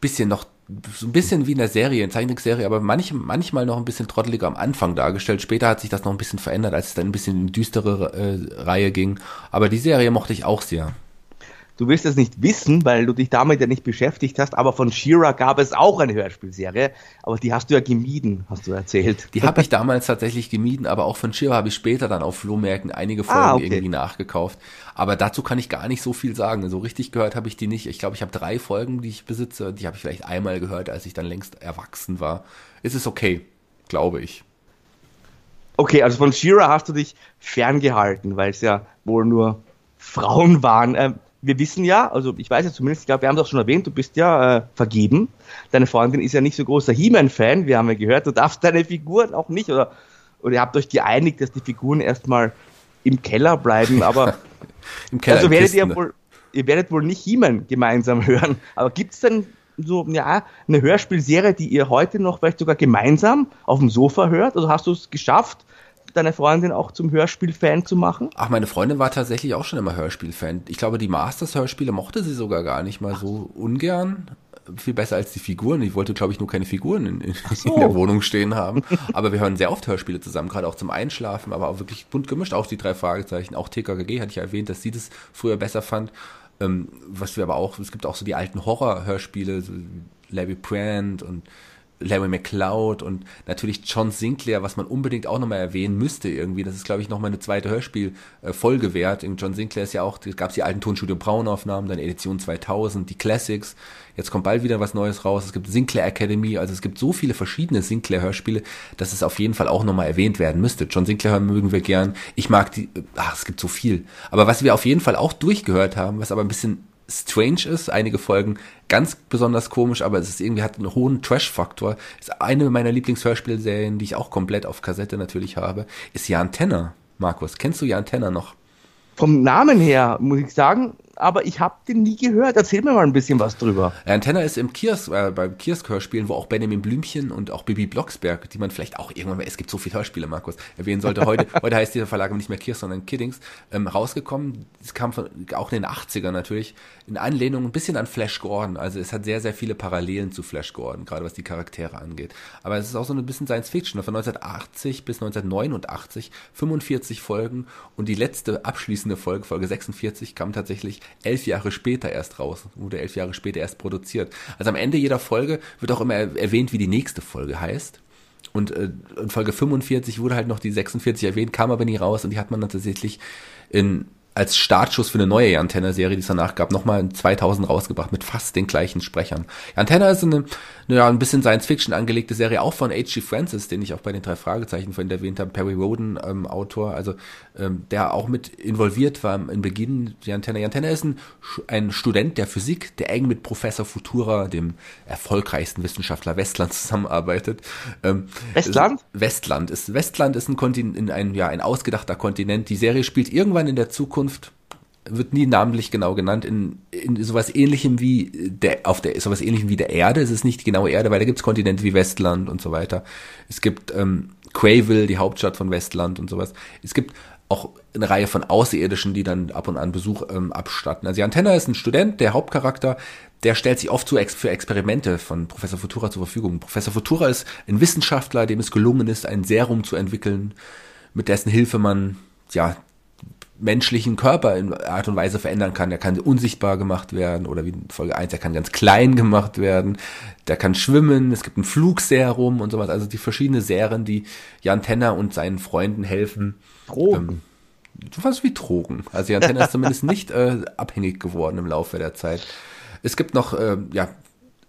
bisschen noch so ein bisschen wie in der Serie, in Zeichentrickserie, aber manch, manchmal noch ein bisschen trotteliger am Anfang dargestellt. Später hat sich das noch ein bisschen verändert, als es dann ein bisschen in düstere äh, Reihe ging. Aber die Serie mochte ich auch sehr. Du wirst es nicht wissen, weil du dich damit ja nicht beschäftigt hast, aber von Shira gab es auch eine Hörspielserie, aber die hast du ja gemieden, hast du erzählt. Die habe ich damals tatsächlich gemieden, aber auch von Shira habe ich später dann auf Flohmärkten einige Folgen ah, okay. irgendwie nachgekauft. Aber dazu kann ich gar nicht so viel sagen. So richtig gehört habe ich die nicht. Ich glaube, ich habe drei Folgen, die ich besitze. Die habe ich vielleicht einmal gehört, als ich dann längst erwachsen war. Es ist okay, glaube ich. Okay, also von Shira hast du dich ferngehalten, weil es ja wohl nur Frauen waren. Ähm, wir wissen ja, also ich weiß ja zumindest, ich glaube, wir haben das schon erwähnt, du bist ja äh, vergeben. Deine Freundin ist ja nicht so großer He-Man-Fan, wir haben ja gehört, du darfst deine Figuren auch nicht, oder, oder ihr habt euch geeinigt, dass die Figuren erstmal im Keller bleiben, aber Im Keller also werdet ihr wohl, ihr werdet wohl nicht He-Man gemeinsam hören. Aber gibt es denn so ja, eine Hörspielserie, die ihr heute noch vielleicht sogar gemeinsam auf dem Sofa hört? Also hast du es geschafft, deine Freundin auch zum Hörspiel-Fan zu machen? Ach, meine Freundin war tatsächlich auch schon immer Hörspiel-Fan. Ich glaube, die Masters-Hörspiele mochte sie sogar gar nicht mal so ungern. Viel besser als die Figuren. Ich wollte, glaube ich, nur keine Figuren in, in, so. in der Wohnung stehen haben. Aber wir hören sehr oft Hörspiele zusammen, gerade auch zum Einschlafen, aber auch wirklich bunt gemischt. Auch die drei Fragezeichen. Auch TKKG hatte ich ja erwähnt, dass sie das früher besser fand. Ähm, was wir aber auch, es gibt auch so die alten Horror-Hörspiele, so Larry Brand und Larry McCloud und natürlich John Sinclair, was man unbedingt auch nochmal erwähnen müsste irgendwie. Das ist, glaube ich, nochmal eine zweite Hörspiel-Folge wert. In John Sinclair ist ja auch, gab es die alten Tonstudio Braun-Aufnahmen, dann Edition 2000, die Classics. Jetzt kommt bald wieder was Neues raus. Es gibt Sinclair Academy, also es gibt so viele verschiedene Sinclair-Hörspiele, dass es auf jeden Fall auch nochmal erwähnt werden müsste. John Sinclair mögen wir gern. Ich mag die, ach, es gibt so viel. Aber was wir auf jeden Fall auch durchgehört haben, was aber ein bisschen strange ist, einige Folgen ganz besonders komisch, aber es ist irgendwie hat einen hohen Trash-Faktor. Ist eine meiner Lieblingshörspielserien, die ich auch komplett auf Kassette natürlich habe, ist Jan Tenner. Markus, kennst du Jan Tenner noch? Vom Namen her muss ich sagen, aber ich habe den nie gehört. Erzähl mir mal ein bisschen was drüber. Ja, Antenna ist im Kiosk, äh, beim Kiosk-Hörspielen, wo auch Benjamin Blümchen und auch Bibi Blocksberg, die man vielleicht auch irgendwann, es gibt so viele Hörspiele, Markus, erwähnen sollte. Heute, heute heißt dieser Verlag nicht mehr Kiosk, sondern Kiddings, ähm, rausgekommen. Es kam von, auch in den 80ern natürlich, in Anlehnung ein bisschen an Flash Gordon. Also es hat sehr, sehr viele Parallelen zu Flash Gordon, gerade was die Charaktere angeht. Aber es ist auch so ein bisschen Science Fiction. Von 1980 bis 1989, 45 Folgen und die letzte abschließende Folge, Folge 46, kam tatsächlich elf Jahre später erst raus, wurde elf Jahre später erst produziert. Also am Ende jeder Folge wird auch immer erwähnt, wie die nächste Folge heißt. Und äh, in Folge 45 wurde halt noch die 46 erwähnt, kam aber nie raus und die hat man dann tatsächlich in als Startschuss für eine neue Antenna-Serie, die es danach gab, nochmal in 2000 rausgebracht mit fast den gleichen Sprechern. Antenna ist eine, ja, ein bisschen Science-Fiction angelegte Serie, auch von H.G. Francis, den ich auch bei den drei Fragezeichen vorhin erwähnt habe, Perry Roden, ähm, Autor, also ähm, der auch mit involviert war im Beginn die Antenna. Die Antenna ist ein, ein Student der Physik, der eng mit Professor Futura, dem erfolgreichsten Wissenschaftler Westlands, zusammenarbeitet. Ähm, Westland? Westland ist Westland ist ein Kontinent, ein ja ein ausgedachter Kontinent. Die Serie spielt irgendwann in der Zukunft Zukunft wird nie namentlich genau genannt, in, in sowas ähnlichem wie der, auf der, sowas ähnlichem wie der Erde. Es ist nicht die genaue Erde, weil da gibt es Kontinente wie Westland und so weiter. Es gibt ähm, Quayville, die Hauptstadt von Westland und sowas. Es gibt auch eine Reihe von Außerirdischen, die dann ab und an Besuch ähm, abstatten. Also die Antenna ist ein Student, der Hauptcharakter, der stellt sich oft zu ex für Experimente von Professor Futura zur Verfügung. Professor Futura ist ein Wissenschaftler, dem es gelungen ist, ein Serum zu entwickeln, mit dessen Hilfe man ja menschlichen Körper in Art und Weise verändern kann. Der kann unsichtbar gemacht werden oder wie in Folge 1, der kann ganz klein gemacht werden, der kann schwimmen, es gibt ein Flugserum und sowas. Also die verschiedenen Serien, die Jan Tenner und seinen Freunden helfen. Drogen. Ähm, was wie Drogen. Also Jan Tenner ist zumindest nicht äh, abhängig geworden im Laufe der Zeit. Es gibt noch, äh, ja,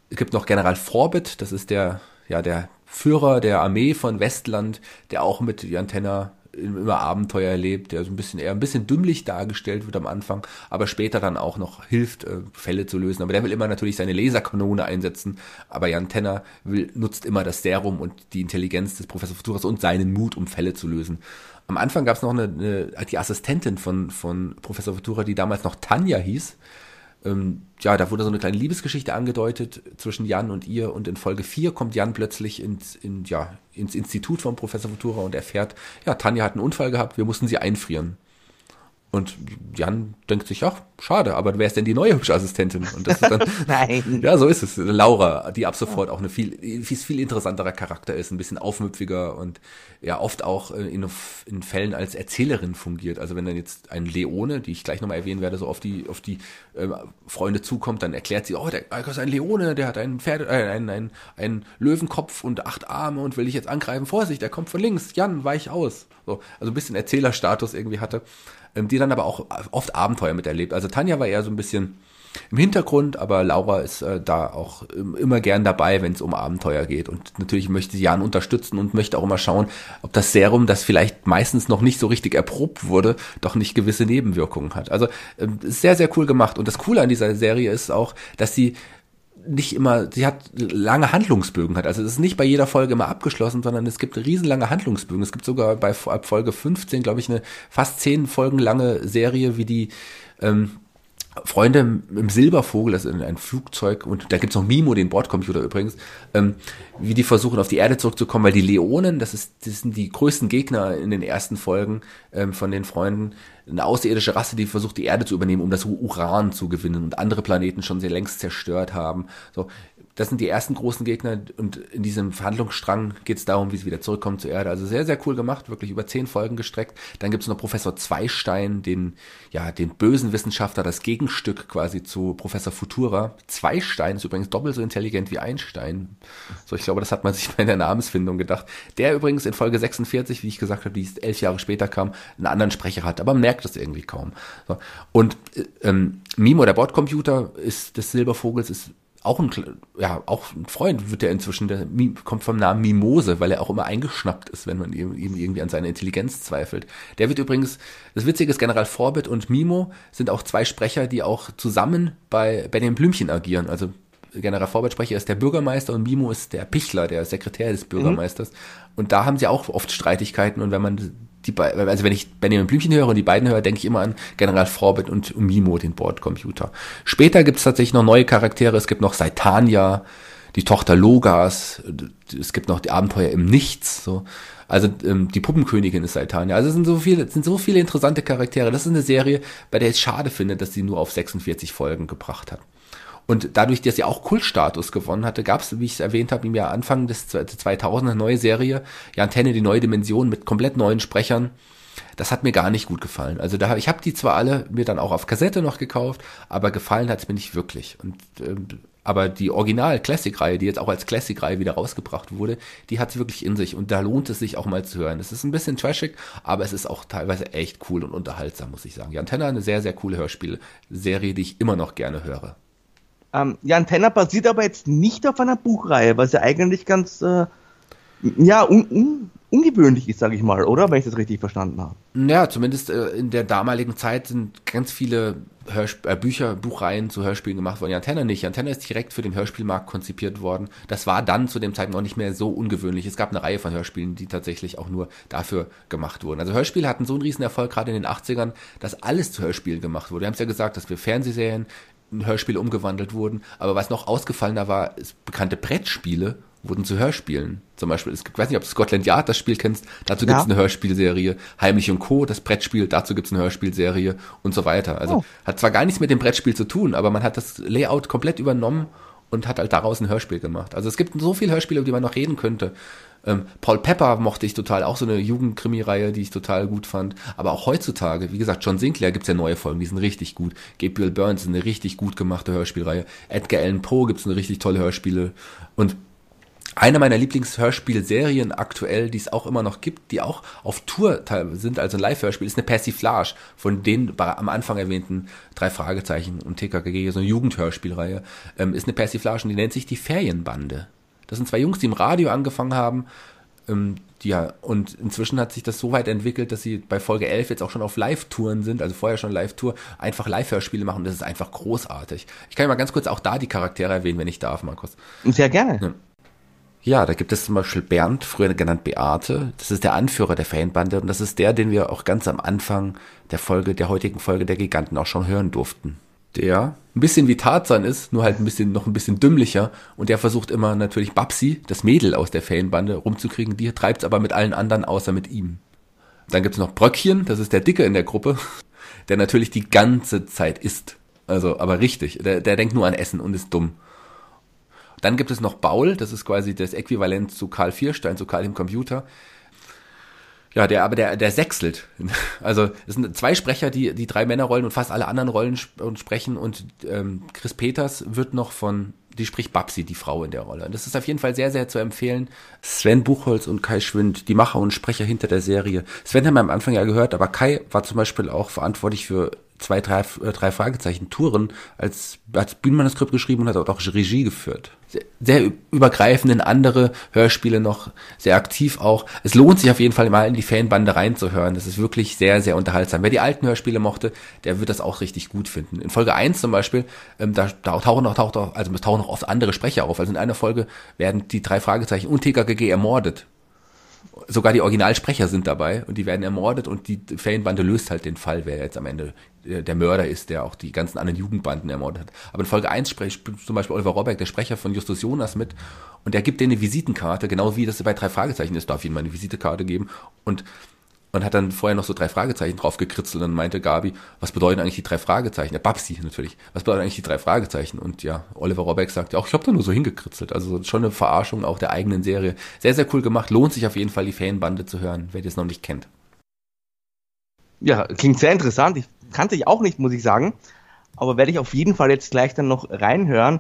es gibt noch General Forbit, das ist der, ja, der Führer der Armee von Westland, der auch mit Jan Tenner immer Abenteuer erlebt, der so ein bisschen eher ein bisschen dümmlich dargestellt wird am Anfang, aber später dann auch noch hilft, äh, Fälle zu lösen. Aber der will immer natürlich seine Laserkanone einsetzen, aber Jan Tenner will, nutzt immer das Serum und die Intelligenz des Professor Futuras und seinen Mut, um Fälle zu lösen. Am Anfang gab es noch eine, eine, die Assistentin von, von Professor Futura, die damals noch Tanja hieß, ähm, ja, da wurde so eine kleine Liebesgeschichte angedeutet zwischen Jan und ihr und in Folge 4 kommt Jan plötzlich ins, in, ja, ins Institut von Professor Futura und erfährt, ja, Tanja hat einen Unfall gehabt, wir mussten sie einfrieren. Und Jan denkt sich, ach, schade, aber wer ist denn die neue hübsche Assistentin? Und das ist dann, Nein. Ja, so ist es. Laura, die ab sofort auch eine viel, viel, viel interessanterer Charakter ist, ein bisschen aufmüpfiger und ja oft auch äh, in, in Fällen als Erzählerin fungiert. Also wenn dann jetzt ein Leone, die ich gleich nochmal erwähnen werde, so auf die, auf die äh, Freunde zukommt, dann erklärt sie, oh, der ist ein Leone, der hat einen Pferde, äh, einen, einen, einen Löwenkopf und acht Arme und will dich jetzt angreifen. Vorsicht, der kommt von links. Jan, weich aus. So, also ein bisschen Erzählerstatus irgendwie hatte ähm, die dann aber auch oft Abenteuer miterlebt. Also Tanja war eher so ein bisschen im Hintergrund, aber Laura ist äh, da auch immer gern dabei, wenn es um Abenteuer geht. Und natürlich möchte sie Jan unterstützen und möchte auch immer schauen, ob das Serum, das vielleicht meistens noch nicht so richtig erprobt wurde, doch nicht gewisse Nebenwirkungen hat. Also äh, sehr, sehr cool gemacht. Und das Coole an dieser Serie ist auch, dass sie nicht immer, sie hat lange Handlungsbögen hat. Also es ist nicht bei jeder Folge immer abgeschlossen, sondern es gibt riesenlange Handlungsbögen. Es gibt sogar bei Folge 15, glaube ich, eine fast zehn Folgen lange Serie, wie die ähm, Freunde im Silbervogel, das ist ein Flugzeug, und da gibt's noch Mimo, den Bordcomputer übrigens, ähm, wie die versuchen, auf die Erde zurückzukommen, weil die Leonen, das, ist, das sind die größten Gegner in den ersten Folgen ähm, von den Freunden, eine außerirdische Rasse, die versucht, die Erde zu übernehmen, um das Uran zu gewinnen und andere Planeten schon sehr längst zerstört haben. So, das sind die ersten großen Gegner und in diesem Verhandlungsstrang geht es darum, wie sie wieder zurückkommen zur Erde. Also sehr, sehr cool gemacht, wirklich über zehn Folgen gestreckt. Dann gibt es noch Professor Zweistein, den, ja, den bösen Wissenschaftler, das Gegenstück quasi zu Professor Futura. Zweistein ist übrigens doppelt so intelligent wie Einstein. So, ich glaube, das hat man sich bei der Namensfindung gedacht. Der übrigens in Folge 46, wie ich gesagt habe, die elf Jahre später kam, einen anderen Sprecher hat, aber man merkt das irgendwie kaum. So. Und äh, ähm, Mimo, der Bordcomputer, ist des Silbervogels, ist auch ein, ja, auch ein Freund wird er inzwischen, der kommt vom Namen Mimose, weil er auch immer eingeschnappt ist, wenn man ihm, ihm irgendwie an seine Intelligenz zweifelt. Der wird übrigens, das Witzige ist, General Forbit und Mimo sind auch zwei Sprecher, die auch zusammen bei Benjamin Blümchen agieren. Also General Forbit Sprecher ist der Bürgermeister und Mimo ist der Pichler, der Sekretär des Bürgermeisters. Mhm. Und da haben sie auch oft Streitigkeiten und wenn man die beiden, also wenn ich Benjamin Blümchen höre und die beiden höre, denke ich immer an General Forbit und Mimo, den Bordcomputer. Später gibt es tatsächlich noch neue Charaktere. Es gibt noch Saitania, die Tochter Logas. Es gibt noch die Abenteuer im Nichts. So. Also ähm, die Puppenkönigin ist Saitania. Also es sind so viele, sind so viele interessante Charaktere. Das ist eine Serie, bei der ich es schade finde, dass sie nur auf 46 Folgen gebracht hat. Und dadurch, dass sie auch Kultstatus gewonnen hatte, gab es, wie ich es erwähnt habe, im Jahr Anfang des 2000 eine neue Serie, die Antenne, die neue Dimension mit komplett neuen Sprechern. Das hat mir gar nicht gut gefallen. Also da, ich habe die zwar alle mir dann auch auf Kassette noch gekauft, aber gefallen hat es mir nicht wirklich. Und ähm, aber die Original-Classic-Reihe, die jetzt auch als Classic-Reihe wieder rausgebracht wurde, die hat es wirklich in sich und da lohnt es sich auch mal zu hören. Es ist ein bisschen trashig, aber es ist auch teilweise echt cool und unterhaltsam, muss ich sagen. Die Antenne eine sehr, sehr coole Hörspielserie, die ich immer noch gerne höre. Ähm, ja, Antenna basiert aber jetzt nicht auf einer Buchreihe, was ja eigentlich ganz äh, ja, un, un, ungewöhnlich ist, sage ich mal, oder? Wenn ich das richtig verstanden habe. Ja, zumindest äh, in der damaligen Zeit sind ganz viele Hörsp äh, Bücher, Buchreihen zu Hörspielen gemacht worden. Die Antenne nicht. Die Antenne ist direkt für den Hörspielmarkt konzipiert worden. Das war dann zu dem Zeitpunkt auch nicht mehr so ungewöhnlich. Es gab eine Reihe von Hörspielen, die tatsächlich auch nur dafür gemacht wurden. Also Hörspiele hatten so einen riesen Erfolg, gerade in den 80ern, dass alles zu Hörspielen gemacht wurde. Wir haben es ja gesagt, dass wir Fernsehserien in Hörspiele umgewandelt wurden. Aber was noch ausgefallener war, ist bekannte Brettspiele wurden zu Hörspielen. Zum Beispiel, ich weiß nicht, ob du Scotland Yard das Spiel kennst, dazu gibt es eine Hörspielserie. Heimlich und Co., das Brettspiel, dazu gibt es eine Hörspielserie und so weiter. Also oh. hat zwar gar nichts mit dem Brettspiel zu tun, aber man hat das Layout komplett übernommen und hat halt daraus ein Hörspiel gemacht. Also es gibt so viele Hörspiele, über die man noch reden könnte. Ähm, Paul Pepper mochte ich total, auch so eine Jugendkrimi-Reihe, die ich total gut fand. Aber auch heutzutage, wie gesagt, John Sinclair gibt's ja neue Folgen, die sind richtig gut. Gabriel Burns ist eine richtig gut gemachte Hörspielreihe. Edgar Allan Poe gibt's eine richtig tolle Hörspiele. Und eine meiner Lieblingshörspielserien aktuell, die es auch immer noch gibt, die auch auf Tour sind, also ein Live-Hörspiel, ist eine Persiflage von den am Anfang erwähnten drei Fragezeichen und TKKG, so eine Jugendhörspielreihe, ähm, ist eine Persiflage und die nennt sich die Ferienbande. Das sind zwei Jungs, die im Radio angefangen haben. Ähm, ja, und inzwischen hat sich das so weit entwickelt, dass sie bei Folge 11 jetzt auch schon auf Live-Touren sind, also vorher schon Live-Tour, einfach Live-Hörspiele machen. Das ist einfach großartig. Ich kann ja mal ganz kurz auch da die Charaktere erwähnen, wenn ich darf, Markus. Sehr gerne. Ja. Ja, da gibt es zum Beispiel Bernd, früher genannt Beate. Das ist der Anführer der Fanbande und das ist der, den wir auch ganz am Anfang der Folge, der heutigen Folge der Giganten auch schon hören durften der ein bisschen wie Tarzan ist, nur halt ein bisschen noch ein bisschen dümmlicher und der versucht immer natürlich Babsi, das Mädel aus der Fanbande, rumzukriegen. Die treibt's aber mit allen anderen außer mit ihm. Dann gibt's noch Bröckchen, das ist der Dicke in der Gruppe. der natürlich die ganze Zeit isst. Also, aber richtig, der, der denkt nur an Essen und ist dumm. Dann gibt es noch Baul, das ist quasi das Äquivalent zu Karl Vierstein, zu Karl im Computer. Ja, der, aber der, der sechselt. Also es sind zwei Sprecher, die die drei Männerrollen und fast alle anderen Rollen sp sprechen und ähm, Chris Peters wird noch von, die spricht Babsi, die Frau in der Rolle. Und das ist auf jeden Fall sehr, sehr zu empfehlen. Sven Buchholz und Kai Schwind, die Macher und Sprecher hinter der Serie. Sven haben wir am Anfang ja gehört, aber Kai war zum Beispiel auch verantwortlich für zwei, drei, äh, drei Fragezeichen Touren als, als Bühnenmanuskript geschrieben und hat auch Regie geführt. Sehr, sehr übergreifend in andere Hörspiele noch, sehr aktiv auch. Es lohnt sich auf jeden Fall mal in die Fanbande reinzuhören. Das ist wirklich sehr, sehr unterhaltsam. Wer die alten Hörspiele mochte, der wird das auch richtig gut finden. In Folge 1 zum Beispiel, ähm, da, da tauchen noch, taucht auch, also tauchen noch oft andere Sprecher auf. Also in einer Folge werden die drei Fragezeichen und TKGG ermordet sogar die Originalsprecher sind dabei und die werden ermordet und die Ferienbande löst halt den Fall, wer jetzt am Ende äh, der Mörder ist, der auch die ganzen anderen Jugendbanden ermordet hat. Aber in Folge 1 spricht zum Beispiel Oliver Rohrbeck, der Sprecher von Justus Jonas mit und der gibt denen eine Visitenkarte, genau wie das bei drei Fragezeichen ist, darf ihnen mal eine Visitenkarte geben und und hat dann vorher noch so drei Fragezeichen drauf gekritzelt und meinte Gabi, was bedeuten eigentlich die drei Fragezeichen? Der Babsi natürlich. Was bedeuten eigentlich die drei Fragezeichen? Und ja, Oliver Robeck sagt ja auch, ich habe da nur so hingekritzelt. Also schon eine Verarschung auch der eigenen Serie. Sehr, sehr cool gemacht. Lohnt sich auf jeden Fall, die Fanbande zu hören, wer das noch nicht kennt. Ja, klingt sehr interessant. Ich kannte ich auch nicht, muss ich sagen. Aber werde ich auf jeden Fall jetzt gleich dann noch reinhören.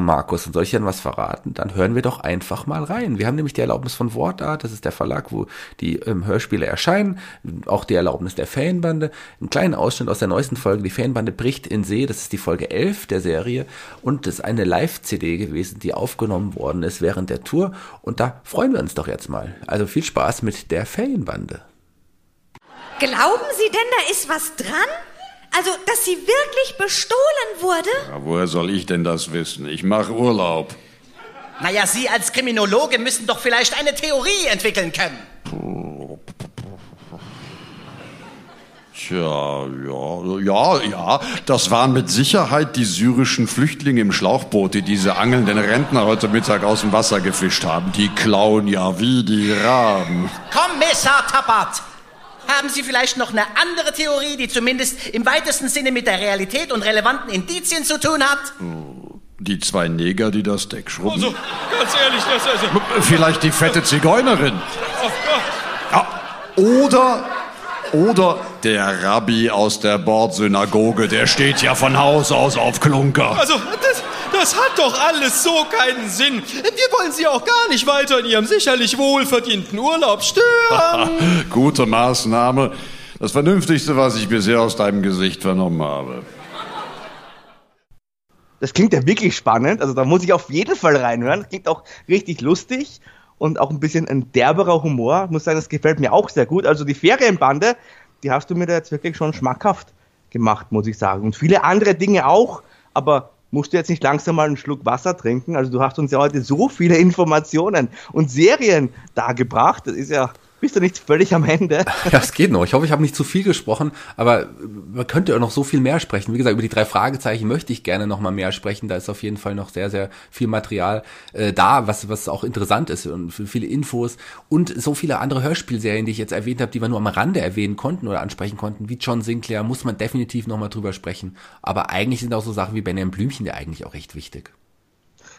Markus, und soll ich denn was verraten? Dann hören wir doch einfach mal rein. Wir haben nämlich die Erlaubnis von Wortart, das ist der Verlag, wo die ähm, Hörspiele erscheinen, auch die Erlaubnis der Fanbande. Einen kleinen Ausschnitt aus der neuesten Folge, die Fanbande bricht in See, das ist die Folge 11 der Serie und das ist eine Live-CD gewesen, die aufgenommen worden ist während der Tour und da freuen wir uns doch jetzt mal. Also viel Spaß mit der Fanbande. Glauben Sie denn, da ist was dran? Also, dass sie wirklich bestohlen wurde? Ja, woher soll ich denn das wissen? Ich mache Urlaub. Naja, Sie als Kriminologe müssen doch vielleicht eine Theorie entwickeln können. Tja, ja, ja, ja, das waren mit Sicherheit die syrischen Flüchtlinge im Schlauchboot, die diese angelnden Rentner heute Mittag aus dem Wasser gefischt haben. Die klauen ja wie die Raben. Kommissar Tappert, haben Sie vielleicht noch eine andere Theorie, die zumindest im weitesten Sinne mit der Realität und relevanten Indizien zu tun hat? Die zwei Neger, die das Deck schrubben. Also, ganz ehrlich, das ist... Also vielleicht die fette Zigeunerin. Oh Gott. Ja, oder oder der Rabbi aus der Bordsynagoge, der steht ja von Haus aus auf Klunker. Also, das, das hat doch alles so keinen Sinn. Wir wollen Sie auch gar nicht weiter in Ihrem sicherlich wohlverdienten Urlaub stören. Gute Maßnahme. Das Vernünftigste, was ich bisher aus deinem Gesicht vernommen habe. Das klingt ja wirklich spannend. Also da muss ich auf jeden Fall reinhören. Das klingt auch richtig lustig und auch ein bisschen ein derberer Humor. Ich muss sagen, das gefällt mir auch sehr gut. Also die Ferienbande, die hast du mir da jetzt wirklich schon schmackhaft gemacht, muss ich sagen. Und viele andere Dinge auch, aber musst du jetzt nicht langsam mal einen Schluck Wasser trinken? Also du hast uns ja heute so viele Informationen und Serien dargebracht. Das ist ja bist du nicht völlig am Ende? Ja, es geht noch. Ich hoffe, ich habe nicht zu viel gesprochen, aber man könnte ja noch so viel mehr sprechen. Wie gesagt, über die drei Fragezeichen möchte ich gerne noch mal mehr sprechen. Da ist auf jeden Fall noch sehr, sehr viel Material äh, da, was, was auch interessant ist und viele Infos und so viele andere Hörspielserien, die ich jetzt erwähnt habe, die wir nur am Rande erwähnen konnten oder ansprechen konnten, wie John Sinclair, muss man definitiv noch mal drüber sprechen. Aber eigentlich sind auch so Sachen wie Benjamin Blümchen ja eigentlich auch recht wichtig.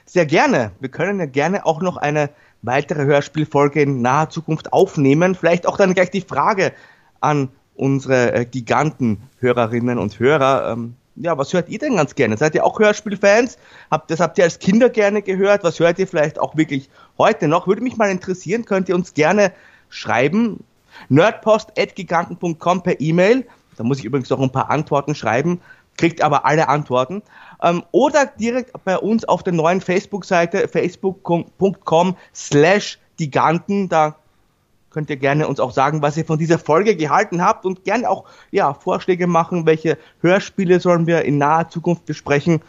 Sehr gerne. Wir können ja gerne auch noch eine weitere Hörspielfolge in naher Zukunft aufnehmen. Vielleicht auch dann gleich die Frage an unsere äh, Giganten-Hörerinnen und Hörer. Ähm, ja, was hört ihr denn ganz gerne? Seid ihr auch Hörspielfans? Habt, das habt ihr als Kinder gerne gehört? Was hört ihr vielleicht auch wirklich heute noch? Würde mich mal interessieren, könnt ihr uns gerne schreiben. nerdpost.giganten.com per E-Mail. Da muss ich übrigens noch ein paar Antworten schreiben, kriegt aber alle Antworten ähm, oder direkt bei uns auf der neuen Facebook-Seite facebook.com slash Giganten. Da könnt ihr gerne uns auch sagen, was ihr von dieser Folge gehalten habt und gerne auch ja, Vorschläge machen, welche Hörspiele sollen wir in naher Zukunft besprechen.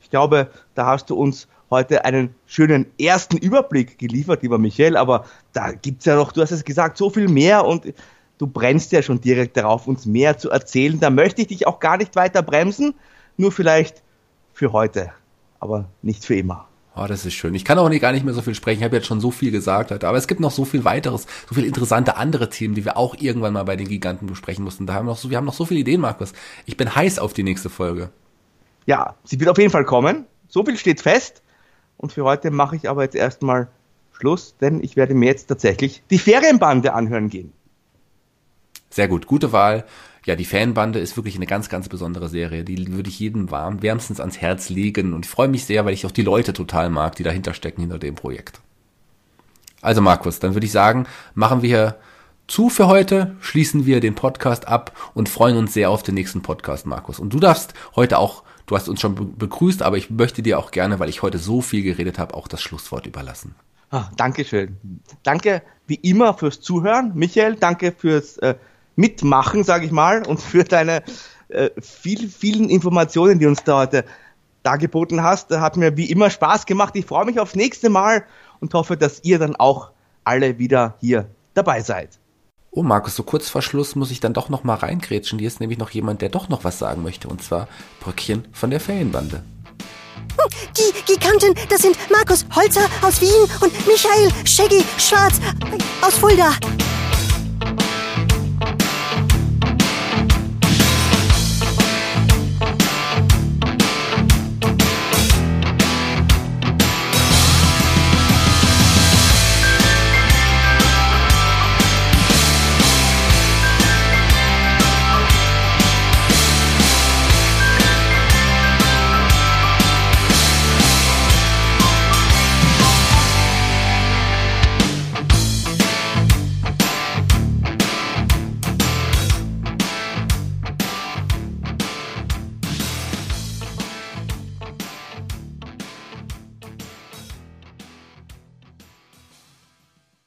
Ich glaube, da hast du uns heute einen schönen ersten Überblick geliefert, lieber Michael, aber da gibt's ja noch, du hast es gesagt, so viel mehr und du brennst ja schon direkt darauf, uns mehr zu erzählen. Da möchte ich dich auch gar nicht weiter bremsen, nur vielleicht für heute, aber nicht für immer. Oh, das ist schön. Ich kann auch nicht, gar nicht mehr so viel sprechen. Ich habe jetzt schon so viel gesagt heute. Aber es gibt noch so viel weiteres, so viel interessante andere Themen, die wir auch irgendwann mal bei den Giganten besprechen mussten. Da haben wir noch so, wir haben noch so viele Ideen, Markus. Ich bin heiß auf die nächste Folge. Ja, sie wird auf jeden Fall kommen. So viel steht fest. Und für heute mache ich aber jetzt erstmal Schluss, denn ich werde mir jetzt tatsächlich die Ferienbande anhören gehen. Sehr gut, gute Wahl. Ja, die Fanbande ist wirklich eine ganz, ganz besondere Serie. Die würde ich jedem warm, wärmstens ans Herz legen. Und ich freue mich sehr, weil ich auch die Leute total mag, die dahinter stecken hinter dem Projekt. Also Markus, dann würde ich sagen, machen wir zu für heute, schließen wir den Podcast ab und freuen uns sehr auf den nächsten Podcast, Markus. Und du darfst heute auch, du hast uns schon begrüßt, aber ich möchte dir auch gerne, weil ich heute so viel geredet habe, auch das Schlusswort überlassen. Ah, Dankeschön. Danke wie immer fürs Zuhören. Michael, danke fürs äh, mitmachen, sage ich mal, und für deine äh, viel, vielen Informationen, die uns da heute dargeboten hast. Hat mir wie immer Spaß gemacht. Ich freue mich aufs nächste Mal und hoffe, dass ihr dann auch alle wieder hier dabei seid. Oh, Markus, so kurz vor Schluss muss ich dann doch noch mal reingrätschen. Hier ist nämlich noch jemand, der doch noch was sagen möchte, und zwar Brückchen von der Ferienbande. Die Giganten, das sind Markus Holzer aus Wien und Michael Shaggy Schwarz aus Fulda.